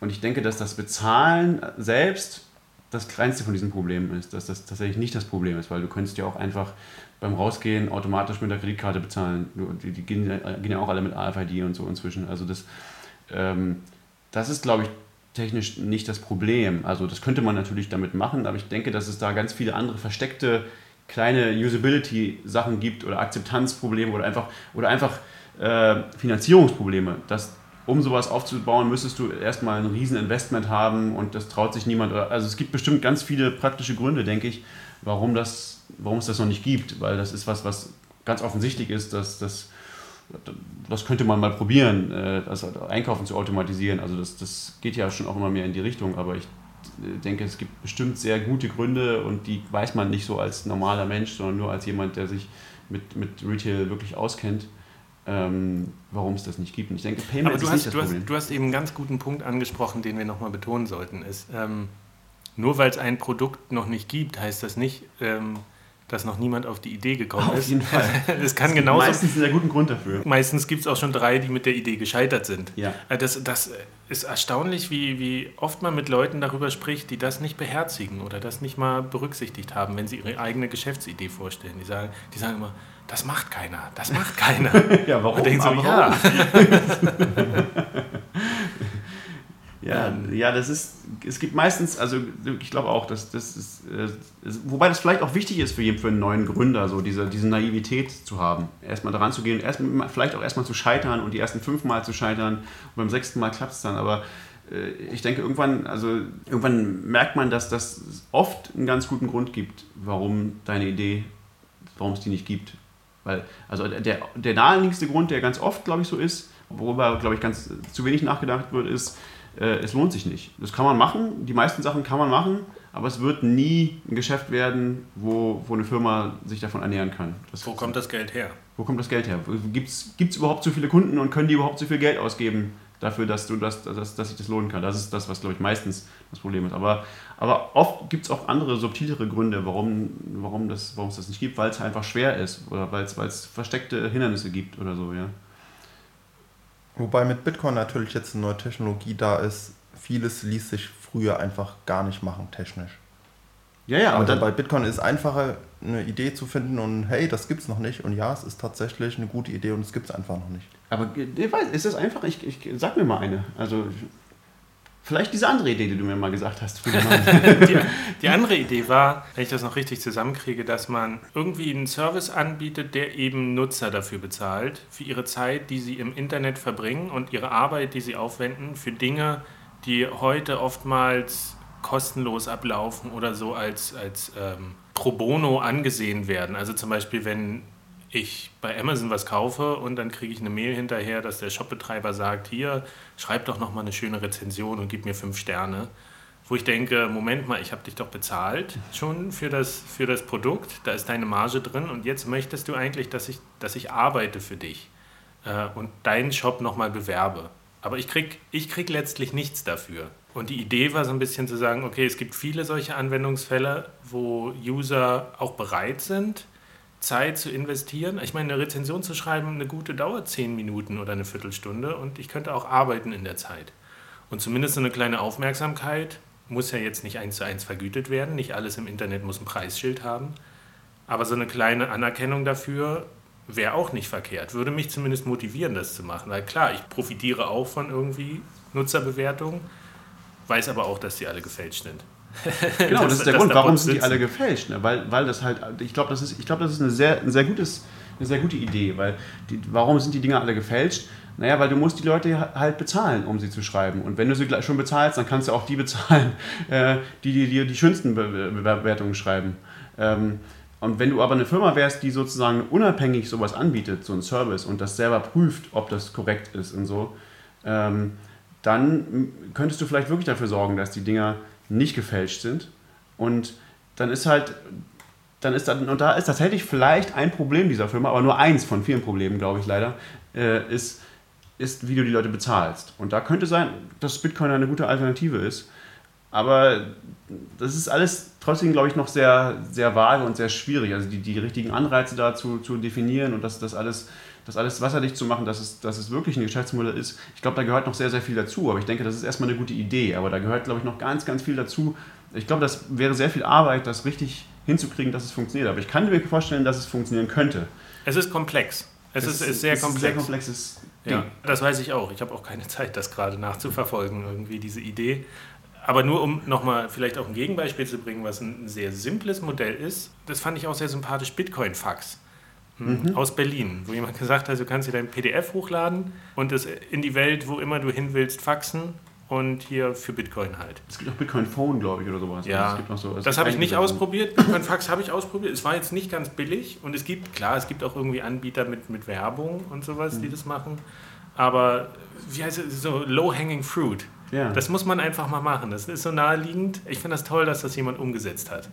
und ich denke, dass das Bezahlen selbst das kleinste von diesen Problemen ist, dass das tatsächlich nicht das Problem ist, weil du könntest ja auch einfach beim Rausgehen automatisch mit der Kreditkarte bezahlen. Die, die gehen, gehen, ja auch alle mit AFID und so inzwischen. Also das, ähm, das ist, glaube ich, technisch nicht das Problem. Also das könnte man natürlich damit machen, aber ich denke, dass es da ganz viele andere versteckte kleine Usability-Sachen gibt oder Akzeptanzprobleme oder einfach, oder einfach äh, Finanzierungsprobleme. Das, um sowas aufzubauen, müsstest du erstmal ein riesen Investment haben und das traut sich niemand. Also es gibt bestimmt ganz viele praktische Gründe, denke ich, warum, das, warum es das noch nicht gibt, weil das ist was, was ganz offensichtlich ist, dass das das könnte man mal probieren, äh, das Einkaufen zu automatisieren. Also das, das geht ja schon auch immer mehr in die Richtung, aber ich äh, denke, es gibt bestimmt sehr gute Gründe und die weiß man nicht so als normaler Mensch, sondern nur als jemand, der sich mit, mit Retail wirklich auskennt, ähm, warum es das nicht gibt. Und ich denke, Payment Aber du ist hast, nicht das du Problem. Hast, du hast eben einen ganz guten Punkt angesprochen, den wir nochmal betonen sollten. Ist, ähm, nur weil es ein Produkt noch nicht gibt, heißt das nicht, ähm, dass noch niemand auf die Idee gekommen Auf ist. jeden Fall. Es kann genauso. Meistens einen sehr guten Grund dafür. Meistens gibt es auch schon drei, die mit der Idee gescheitert sind. Ja. Äh, Das, das ist erstaunlich, wie, wie oft man mit Leuten darüber spricht, die das nicht beherzigen oder das nicht mal berücksichtigt haben, wenn sie ihre eigene Geschäftsidee vorstellen. Die sagen, die sagen immer, das macht keiner, das macht keiner. Ja, warum? Und denken so, Aber ja, Ja, ja, das ist, es gibt meistens, also ich glaube auch, dass das ist, äh, wobei das vielleicht auch wichtig ist für jeden, für einen neuen Gründer, so diese, diese Naivität zu haben. Erstmal daran zu gehen, erst, vielleicht auch erstmal zu scheitern und die ersten fünf Mal zu scheitern und beim sechsten Mal klappt es dann, aber äh, ich denke, irgendwann, also irgendwann merkt man, dass das oft einen ganz guten Grund gibt, warum deine Idee, warum es die nicht gibt. Weil, also der, der naheliegendste Grund, der ganz oft, glaube ich, so ist, worüber, glaube ich, ganz zu wenig nachgedacht wird, ist, es lohnt sich nicht. Das kann man machen, die meisten Sachen kann man machen, aber es wird nie ein Geschäft werden, wo, wo eine Firma sich davon ernähren kann. Das, wo kommt das Geld her? wo kommt das Geld her? Gibt es überhaupt so viele Kunden und können die überhaupt so viel Geld ausgeben dafür, dass, du das, dass, dass sich das lohnen kann? Das ist das, was, glaube ich, meistens das Problem ist. Aber, aber oft gibt es auch andere, subtilere Gründe, warum, warum, das, warum es das nicht gibt, weil es einfach schwer ist oder weil es versteckte Hindernisse gibt oder so, ja. Wobei mit Bitcoin natürlich jetzt eine neue Technologie da ist. Vieles ließ sich früher einfach gar nicht machen, technisch. Ja, ja, aber Also dann, bei Bitcoin ist es einfacher, eine Idee zu finden und hey, das gibt's noch nicht. Und ja, es ist tatsächlich eine gute Idee und es gibt es einfach noch nicht. aber ich weiß, ist das einfach? Ich, ich sag mir mal eine. Also vielleicht diese andere Idee, die du mir mal gesagt hast. Die, die andere Idee war, wenn ich das noch richtig zusammenkriege, dass man irgendwie einen Service anbietet, der eben Nutzer dafür bezahlt, für ihre Zeit, die sie im Internet verbringen und ihre Arbeit, die sie aufwenden, für Dinge, die heute oftmals kostenlos ablaufen oder so als, als ähm, pro bono angesehen werden. Also zum Beispiel, wenn ich bei Amazon was kaufe und dann kriege ich eine Mail hinterher, dass der Shopbetreiber sagt, hier, schreib doch noch mal eine schöne Rezension und gib mir fünf Sterne. Wo ich denke, Moment mal, ich habe dich doch bezahlt schon für das, für das Produkt, da ist deine Marge drin und jetzt möchtest du eigentlich, dass ich, dass ich arbeite für dich äh, und deinen Shop nochmal bewerbe. Aber ich krieg, ich krieg letztlich nichts dafür. Und die Idee war so ein bisschen zu sagen, okay, es gibt viele solche Anwendungsfälle, wo User auch bereit sind, Zeit zu investieren. Ich meine, eine Rezension zu schreiben, eine gute dauert zehn Minuten oder eine Viertelstunde und ich könnte auch arbeiten in der Zeit. Und zumindest so eine kleine Aufmerksamkeit muss ja jetzt nicht eins zu eins vergütet werden. Nicht alles im Internet muss ein Preisschild haben. Aber so eine kleine Anerkennung dafür wäre auch nicht verkehrt. Würde mich zumindest motivieren, das zu machen. Weil klar, ich profitiere auch von irgendwie Nutzerbewertungen, weiß aber auch, dass die alle gefälscht sind. Genau, das, dass- ist der Grund, warum sind die alle gefälscht. Ne? Weil, weil das halt, ich glaube, das ist, ich glaube, das ist eine sehr, ein sehr gutes, eine sehr gute Idee. Weil die, warum sind die Dinger alle gefälscht? Naja, weil du musst die Leute halt bezahlen, um sie zu schreiben. Und wenn du sie gleich schon bezahlst, dann kannst du auch die bezahlen, äh, die dir die, die schönsten Be Bewertungen schreiben. Ähm, und wenn du aber eine Firma wärst, die sozusagen unabhängig sowas anbietet, so einen Service, und das selber prüft, ob das korrekt ist und so, ähm, dann könntest du vielleicht wirklich dafür sorgen, dass die Dinger nicht gefälscht sind. Und dann ist halt, dann ist dann, und da ist tatsächlich vielleicht ein Problem dieser Firma, aber nur eins von vielen Problemen, glaube ich leider, äh, ist, ist, wie du die Leute bezahlst. Und da könnte sein, dass Bitcoin eine gute Alternative ist. Aber das ist alles trotzdem, glaube ich, noch sehr, sehr vage und sehr schwierig. Also die, die richtigen Anreize da zu, zu definieren und das, das, alles, das alles wasserdicht zu machen, dass es, dass es wirklich ein Geschäftsmodell ist. Ich glaube, da gehört noch sehr, sehr viel dazu. Aber ich denke, das ist erstmal eine gute Idee. Aber da gehört, glaube ich, noch ganz, ganz viel dazu. Ich glaube, das wäre sehr viel Arbeit, das richtig hinzukriegen, dass es funktioniert. Aber ich kann mir vorstellen, dass es funktionieren könnte. Es ist komplex. Es, ist, ist sehr es komplex. Ist sehr komplexes Ding. Ja, das weiß ich auch. Ich habe auch keine Zeit, das gerade nachzuverfolgen, irgendwie diese Idee. Aber nur um nochmal vielleicht auch ein Gegenbeispiel zu bringen, was ein sehr simples Modell ist, das fand ich auch sehr sympathisch, Bitcoin-Fax hm, aus Berlin, wo jemand gesagt hat, du kannst dir dein PDF hochladen und es in die Welt, wo immer du hin willst, faxen und hier für Bitcoin halt. Es gibt auch Bitcoin Phone, glaube ich, oder sowas. Ja, es gibt noch so, das habe ich nicht Sachen. ausprobiert. Bitcoin Fax habe ich ausprobiert. Es war jetzt nicht ganz billig und es gibt, klar, es gibt auch irgendwie Anbieter mit, mit Werbung und sowas, Mhm. die das machen. Aber wie heißt es, so low-hanging fruit. Ja, Das muss man einfach mal machen. Das ist so naheliegend. Ich finde das toll, dass das jemand umgesetzt hat.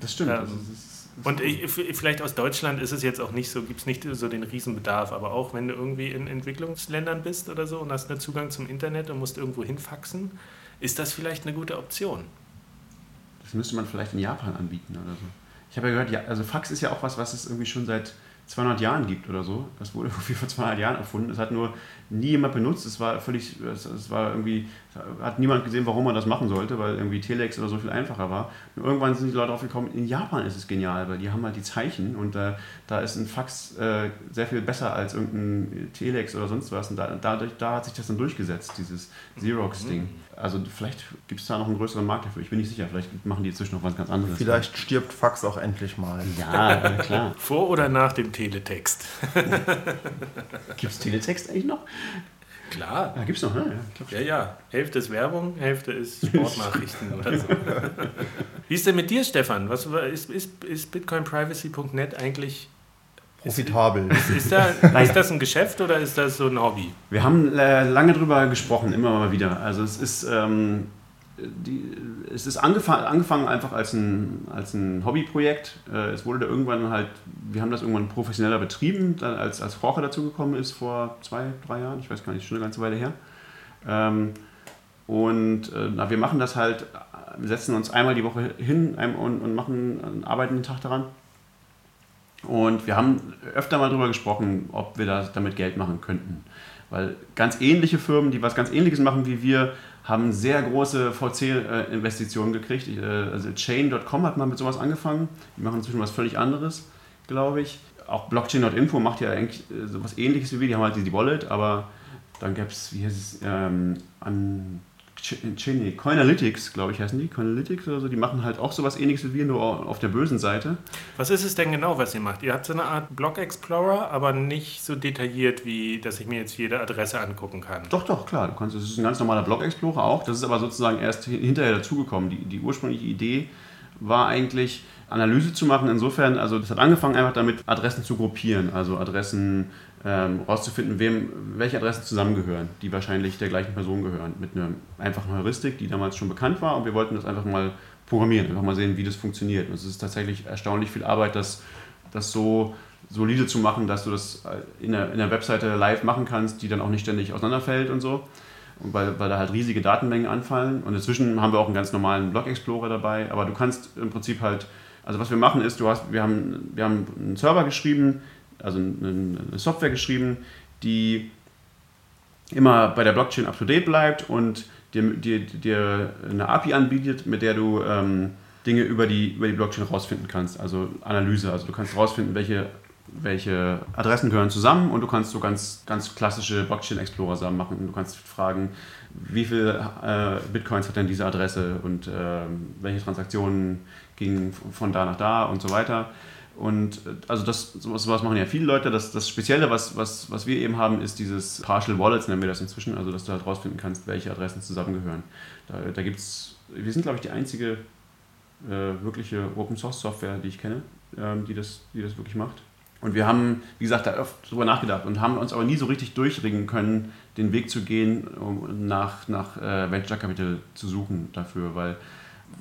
das stimmt. ähm, es ist, Und ich, vielleicht aus Deutschland ist es jetzt auch nicht so, gibt es nicht so den Riesenbedarf, aber auch wenn du irgendwie in Entwicklungsländern bist oder so und hast einen Zugang zum Internet und musst irgendwo hinfaxen, ist das vielleicht eine gute Option. Das müsste man vielleicht in Japan anbieten oder so. Ich habe ja gehört, ja, also Fax ist ja auch was, was es irgendwie schon seit 200 Jahren gibt oder so. Das wurde irgendwie vor 200 Jahren erfunden. Es hat nur nie jemand benutzt. Es war völlig, es, war irgendwie, hat niemand gesehen, warum man das machen sollte, weil irgendwie Telex oder so viel einfacher war. Und irgendwann sind die Leute drauf gekommen, in Japan ist es genial, weil die haben halt die Zeichen und äh, da ist ein Fax äh, sehr viel besser als irgendein Telex oder sonst was. Und da, dadurch, da hat sich das dann durchgesetzt, dieses Xerox-Ding. Mhm. Also vielleicht gibt es da noch einen größeren Markt dafür. Ich bin nicht sicher. Vielleicht machen die inzwischen noch was ganz anderes. Vielleicht stirbt Fax auch endlich mal. Ja, klar. Vor oder nach dem Teletext? gibt es Teletext eigentlich noch? Klar. Ja, gibt es noch, ne? Ja, ja, ja. Hälfte ist Werbung, Hälfte ist Sportnachrichten oder so. Wie ist denn mit dir, Stefan? Was, ist, ist, ist bitcoinprivacy.net eigentlich profitabel. Ist, ist, da, ist, das ein Geschäft oder ist das so ein Hobby? Wir haben äh, lange drüber gesprochen, immer mal wieder. Also es ist, ähm, die, es ist angefangen, angefangen einfach als ein, als ein Hobbyprojekt. Äh, es wurde da irgendwann halt, wir haben das irgendwann professioneller betrieben, dann als, als Jorge dazugekommen ist vor zwei, drei Jahren, ich weiß gar nicht, schon eine ganze Weile her. Ähm, und äh, na, wir machen das halt, wir setzen uns einmal die Woche hin und, und machen, arbeiten den Tag daran und wir haben öfter mal darüber gesprochen, ob wir da damit Geld machen könnten. Weil ganz ähnliche Firmen, die was ganz ähnliches machen wie wir, haben sehr große VC-Investitionen gekriegt. Äh, also Chain.com hat mal mit sowas angefangen. Die machen inzwischen was völlig anderes, glaube ich. Auch Blockchain.info macht ja eigentlich äh, sowas ähnliches wie wir. Die haben halt die Wallet, aber dann gab es, wie heißt es, ähm, an nee, Coinalytics, glaube ich, heißen die. Coinalytics oder so, die machen halt auch sowas ähnliches wie wir, nur auf der bösen Seite. Was ist es denn genau, was ihr macht? Ihr habt so eine Art Block Explorer, aber nicht so detailliert, wie dass ich mir jetzt jede Adresse angucken kann. Doch, doch, klar. Du kannst, das ist ein ganz normaler Block Explorer auch. Das ist aber sozusagen erst hinterher dazugekommen. Die, die ursprüngliche Idee war eigentlich, Analyse zu machen. Insofern, also das hat angefangen einfach damit, Adressen zu gruppieren, also Adressen ähm, rauszufinden, wem, welche Adressen zusammengehören, die wahrscheinlich der gleichen Person gehören, mit einer einfachen Heuristik, die damals schon bekannt war und wir wollten das einfach mal programmieren, einfach mal sehen, wie das funktioniert. Und es ist tatsächlich erstaunlich viel Arbeit, das, das so solide zu machen, dass du das in der, in der Webseite live machen kannst, die dann auch nicht ständig auseinanderfällt und so. Und weil, weil da halt riesige Datenmengen anfallen. Und inzwischen haben wir auch einen ganz normalen Blog Explorer dabei, aber du kannst im Prinzip halt, also was wir machen ist, du hast, wir haben, wir haben einen Server geschrieben, also eine Software geschrieben, die immer bei der Blockchain up-to-date bleibt und dir, dir, dir, eine API anbietet, mit der du ähm, Dinge über die, über die Blockchain rausfinden kannst. Also Analyse, also du kannst rausfinden, welche, welche Adressen gehören zusammen und du kannst so ganz, ganz klassische Blockchain-Explorer-Sachen machen. Du kannst fragen, wie viele äh, Bitcoins hat denn diese Adresse und äh, welche Transaktionen gingen von da nach da und so weiter. Und äh, also das, sowas, sowas machen ja viele Leute. Das, das Spezielle, was, was, was wir eben haben, ist dieses Partial Wallets, nennen wir das inzwischen, also dass du halt rausfinden kannst, welche Adressen zusammengehören. Da, da es, wir sind glaube ich die einzige äh, wirkliche Open Source Software, die ich kenne, ähm, die, das, die das wirklich macht. Und wir haben, wie gesagt, da oft drüber nachgedacht und haben uns aber nie so richtig durchringen können, den Weg zu gehen, um nach, nach äh, Venture Capital zu suchen dafür, weil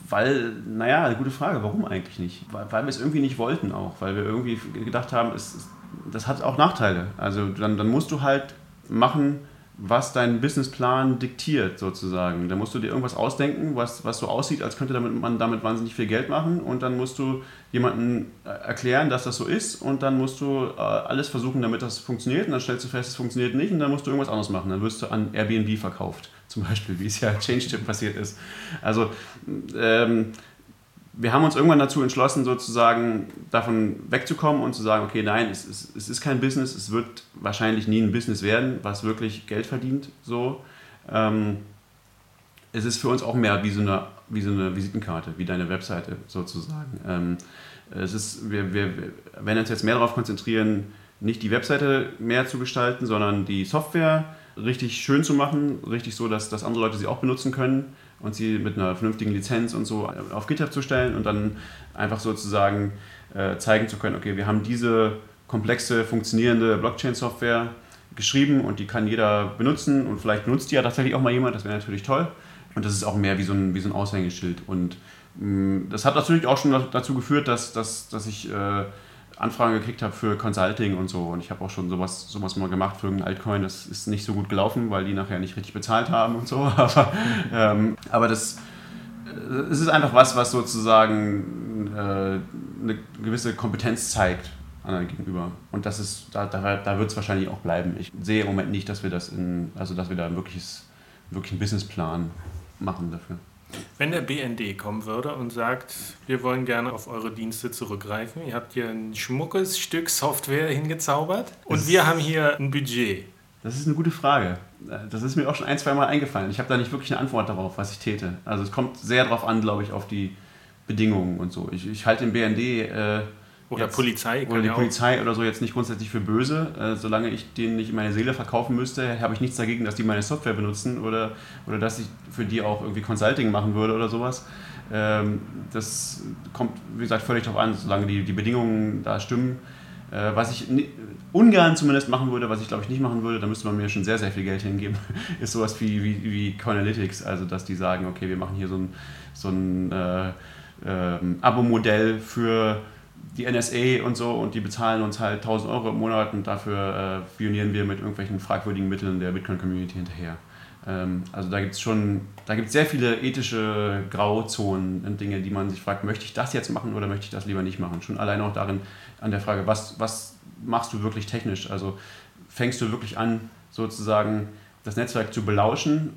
weil, naja, eine gute Frage, warum eigentlich nicht? Weil, weil wir es irgendwie nicht wollten auch, weil wir irgendwie gedacht haben, es, das hat auch Nachteile. Also dann, dann musst du halt machen, was dein Businessplan diktiert sozusagen. Da musst du dir irgendwas ausdenken, was, was so aussieht, als könnte damit, man damit wahnsinnig viel Geld machen und dann musst du jemandem äh, erklären, dass das so ist und dann musst du äh, alles versuchen, damit das funktioniert und dann stellst du fest, es funktioniert nicht und dann musst du irgendwas anderes machen. Dann wirst du an Airbnb verkauft zum Beispiel, wie es ja ChangeTip passiert ist. Also ähm, wir haben uns irgendwann dazu entschlossen, sozusagen davon wegzukommen und zu sagen, okay, nein, es, es, es ist kein Business, es wird wahrscheinlich nie ein Business werden, was wirklich Geld verdient. So. Ähm, es ist für uns auch mehr wie so eine, wie so eine Visitenkarte, wie deine Webseite sozusagen. Ähm, es ist, wir, wir, wir werden uns jetzt mehr darauf konzentrieren, nicht die Webseite mehr zu gestalten, sondern die Software richtig schön zu machen, richtig so, dass, dass andere Leute sie auch benutzen können und sie mit einer vernünftigen Lizenz und so auf GitHub zu stellen und dann einfach sozusagen äh, zeigen zu können, okay, wir haben diese komplexe, funktionierende Blockchain-Software geschrieben und die kann jeder benutzen und vielleicht benutzt die ja tatsächlich auch mal jemand, das wäre natürlich toll. Und das ist auch mehr wie so ein, wie so ein Aushängeschild. Und mh, mm, das hat natürlich auch schon dazu geführt, dass, dass, dass ich äh, Anfragen gekriegt habe für Consulting und so. Und ich habe auch schon sowas, sowas mal gemacht für irgendein Altcoin. Das ist nicht so gut gelaufen, weil die nachher nicht richtig bezahlt haben und so. Aber, ähm, aber das, es ist einfach was, was sozusagen äh, eine gewisse Kompetenz zeigt anderen gegenüber. Und das ist, da, da, da wird es wahrscheinlich auch bleiben. Ich sehe im Moment nicht, dass wir das in, also dass wir da wirklich einen Businessplan machen dafür. Wenn der BND kommen würde und sagt, wir wollen gerne auf eure Dienste zurückgreifen, ihr habt hier ein schmuckes Stück Software hingezaubert und das wir haben hier ein Budget. Das ist eine gute Frage. Das ist mir auch schon ein, zwei Mal eingefallen. Ich habe da nicht wirklich eine Antwort darauf, was ich täte. Also es kommt sehr darauf an, glaube ich, auf die Bedingungen und so. Ich, ich halte den BND äh, oder jetzt, Polizei. Oder die ja Polizei oder so jetzt nicht grundsätzlich für böse. Äh, solange ich denen nicht meine Seele verkaufen müsste, habe ich nichts dagegen, dass die meine Software benutzen oder, oder dass ich für die auch irgendwie Consulting machen würde oder sowas. Ähm, das kommt, wie gesagt, völlig darauf an, solange die, die Bedingungen da stimmen. Äh, was ich ungern zumindest machen würde, was ich glaube ich nicht machen würde, da müsste man mir schon sehr, sehr viel Geld hingeben, ist sowas wie, wie, wie Coinalytics. Also, dass die sagen, okay, wir machen hier so ein, so ein äh, ähm, Abo-Modell für die NSA und so und die bezahlen uns halt 1000 Euro im Monat und dafür äh, spionieren wir mit irgendwelchen fragwürdigen Mitteln der Bitcoin-Community hinterher. Ähm, also da gibt es schon, da gibt sehr viele ethische Grauzonen und Dinge, die man sich fragt, möchte ich das jetzt machen oder möchte ich das lieber nicht machen? Schon allein auch darin, an der Frage, was, was machst du wirklich technisch? Also fängst du wirklich an, sozusagen das Netzwerk zu belauschen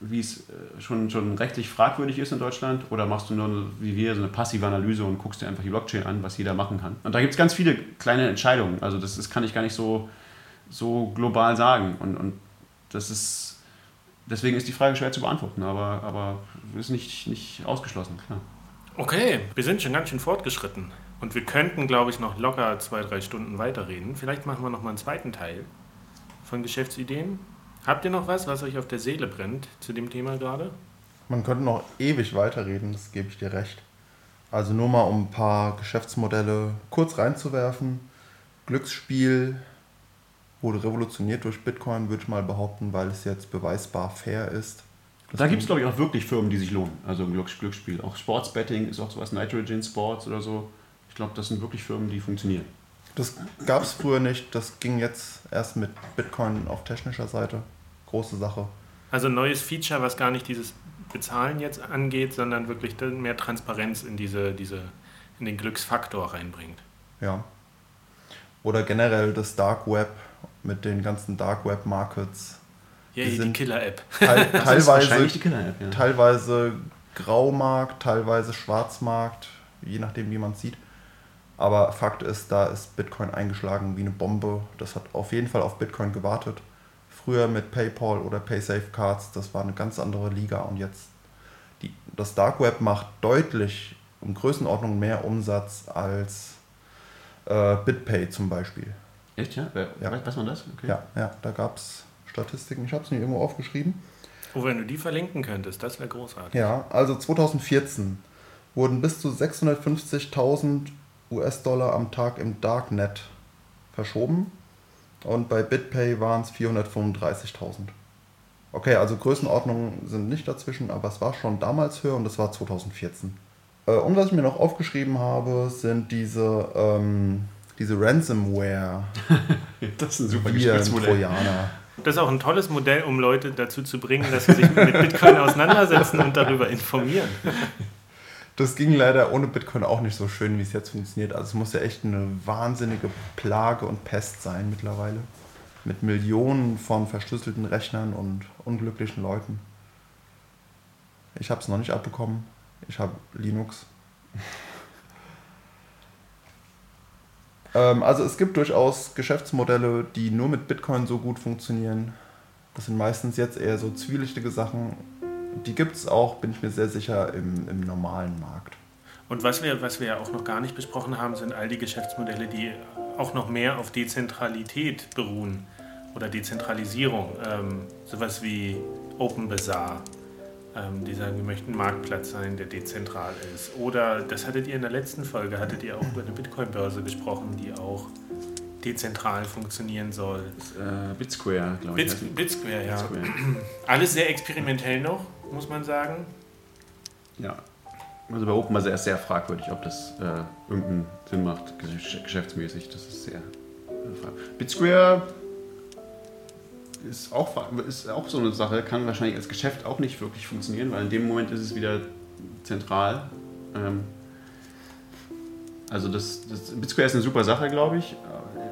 wie es äh, schon, schon rechtlich fragwürdig ist in Deutschland? Oder machst du nur wie wir so eine passive Analyse und guckst dir einfach die Blockchain an, was jeder machen kann? Und da gibt es ganz viele kleine Entscheidungen. Also das, das kann ich gar nicht so, so global sagen. Und, und das ist, deswegen ist die Frage schwer zu beantworten, aber, aber ist nicht, nicht ausgeschlossen, klar. Okay, wir sind schon ganz schön fortgeschritten. Und wir könnten, glaube ich, noch locker zwei, drei Stunden weiterreden. Vielleicht machen wir noch mal einen zweiten Teil von Geschäftsideen. Habt ihr noch was, was euch auf der Seele brennt zu dem Thema gerade? Man könnte noch ewig weiterreden, das gebe ich dir recht. Also nur mal um ein paar Geschäftsmodelle kurz reinzuwerfen. Glücksspiel wurde revolutioniert durch Bitcoin, würde ich mal behaupten, weil es jetzt beweisbar fair ist. Das da gibt es, glaube ich, auch wirklich Firmen, die sich lohnen. Also Glücksspiel. Auch Sportsbetting ist auch sowas, Nitrogen Sports oder so. Ich glaube, das sind wirklich Firmen, die funktionieren. Das gab es früher nicht. Das ging jetzt erst mit Bitcoin auf technischer Seite große Sache. Also ein neues Feature, was gar nicht dieses Bezahlen jetzt angeht, sondern wirklich mehr Transparenz in, diese, diese, in den Glücksfaktor reinbringt. Ja. Oder generell das Dark Web mit den ganzen Dark Web Markets. Ja, die, die Killer-App. Teil, teilweise, Killer ja. teilweise Graumarkt, teilweise Schwarzmarkt, je nachdem, wie man es sieht. Aber Fakt ist, da ist Bitcoin eingeschlagen wie eine Bombe. Das hat auf jeden Fall auf Bitcoin gewartet. Früher mit PayPal oder PaySafe Cards, das war eine ganz andere Liga und jetzt die, das Dark Web macht deutlich um Größenordnung mehr Umsatz als äh, BitPay zum Beispiel. Echt, ja? ja. Weiß man das? Okay. Ja, ja, da gab es Statistiken, ich habe es nicht irgendwo aufgeschrieben. Oh, wenn du die verlinken könntest, das wäre großartig. Ja, also 2014 wurden bis zu 650.000 US-Dollar am Tag im Darknet verschoben und bei BitPay waren es 435.000. Okay, also Größenordnungen sind nicht dazwischen, aber es war schon damals höher und das war 2014. Äh, und was ich mir noch aufgeschrieben habe, sind diese, ähm, diese Ransomware. das ist ein super Trojaner. Das ist auch ein tolles Modell, um Leute dazu zu bringen, dass sie sich mit Bitcoin auseinandersetzen und darüber informieren. Das ging leider ohne Bitcoin auch nicht so schön, wie es jetzt funktioniert. Also es muss ja echt eine wahnsinnige Plage und Pest sein mittlerweile. Mit Millionen von verschlüsselten Rechnern und unglücklichen Leuten. Ich habe es noch nicht abbekommen. Ich habe Linux. ähm, also es gibt durchaus Geschäftsmodelle, die nur mit Bitcoin so gut funktionieren. Das sind meistens jetzt eher so zwielichtige Sachen die gibt es auch, bin ich mir sehr sicher, im, im normalen Markt. Und was wir, was wir ja auch noch gar nicht besprochen haben, sind all die Geschäftsmodelle, die auch noch mehr auf Dezentralität beruhen oder Dezentralisierung. Ähm, sowas wie Open Bazaar, ähm, die sagen, wir möchten ein Marktplatz sein, der dezentral ist. Oder, das hattet ihr in der letzten Folge, hattet ihr auch über eine Bitcoin-Börse gesprochen, die auch dezentral funktionieren soll. Äh, Bitsquare, glaube ich. Bits, Bitsquare, ja. Bitsquare. Alles sehr experimentell noch muss man sagen. Ja. Also bei OpenBase ist sehr fragwürdig, ob das äh, irgendeinen Sinn macht, geschäftsmäßig. Das ist sehr fragwürdig. Bitsquare ist auch, ist auch so eine Sache, kann wahrscheinlich als Geschäft auch nicht wirklich funktionieren, weil in dem Moment ist es wieder zentral. Ähm, Also das, das BitSquare ist eine super Sache, glaube ich.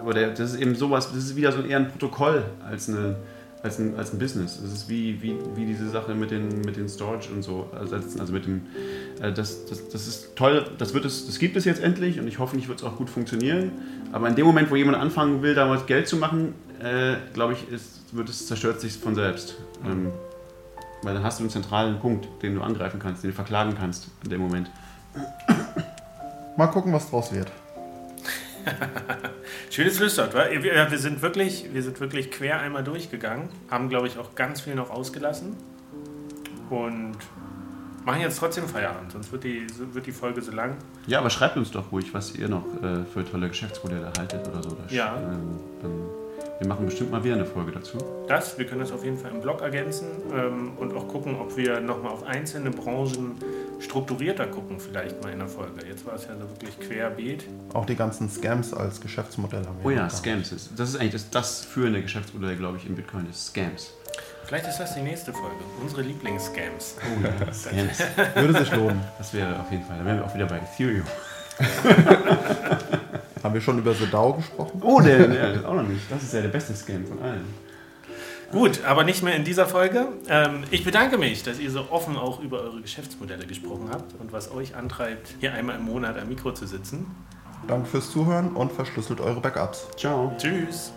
Aber der, das ist eben sowas, das ist wieder so eher ein Protokoll als, eine, als, ein, als ein Business. Das ist wie, wie, wie diese Sache mit den, mit den Storage und so. Also, also mit dem, äh, das, das, das ist toll, das, wird es, das gibt es jetzt endlich und ich hoffe, nicht wird es auch gut funktionieren. Aber in dem Moment, wo jemand anfangen will, damals Geld zu machen, äh, glaube ich, ist, wird es zerstört sich von selbst. Ähm, weil dann hast du einen zentralen Punkt, den du angreifen kannst, den du verklagen kannst in dem Moment. Mal gucken, was draus wird. Schönes Schlusswort. Wir, wir, sind wirklich, wir sind wirklich quer einmal durchgegangen, haben, glaube ich, auch ganz viel noch ausgelassen und machen jetzt trotzdem Feierabend, sonst wird die, wird die Folge so lang. Ja, aber schreibt uns doch ruhig, was ihr noch äh, für tolle Geschäftsmodelle haltet oder so. Ja. Ähm, dann wir machen bestimmt mal wieder eine Folge dazu. Das, wir können das auf jeden Fall im Blog ergänzen ähm, und auch gucken, ob wir nochmal auf einzelne Branchen strukturierter gucken, vielleicht mal in der Folge. Jetzt war es ja so wirklich querbeet. Auch die ganzen Scams als Geschäftsmodell haben wir. Oh ja, Scams. Ist, das ist eigentlich das, das führende Geschäftsmodell, glaube ich, in Bitcoin, ist Scams. Vielleicht ist das die nächste Folge. Unsere Lieblings-Scams. Oh ja, Scams. Würde sich lohnen. Das wäre auf jeden Fall. Da wären wir auch wieder bei Ethereum. Haben wir schon über The DAO gesprochen? Oh, der, der auch noch nicht. Das ist ja der beste Scam von allen. Gut, aber nicht mehr in dieser Folge. Ähm, ich bedanke mich, dass ihr so offen auch über eure Geschäftsmodelle gesprochen habt und was euch antreibt, hier einmal im Monat am Mikro zu sitzen. Danke fürs Zuhören und verschlüsselt eure Backups. Ciao. Tschüss.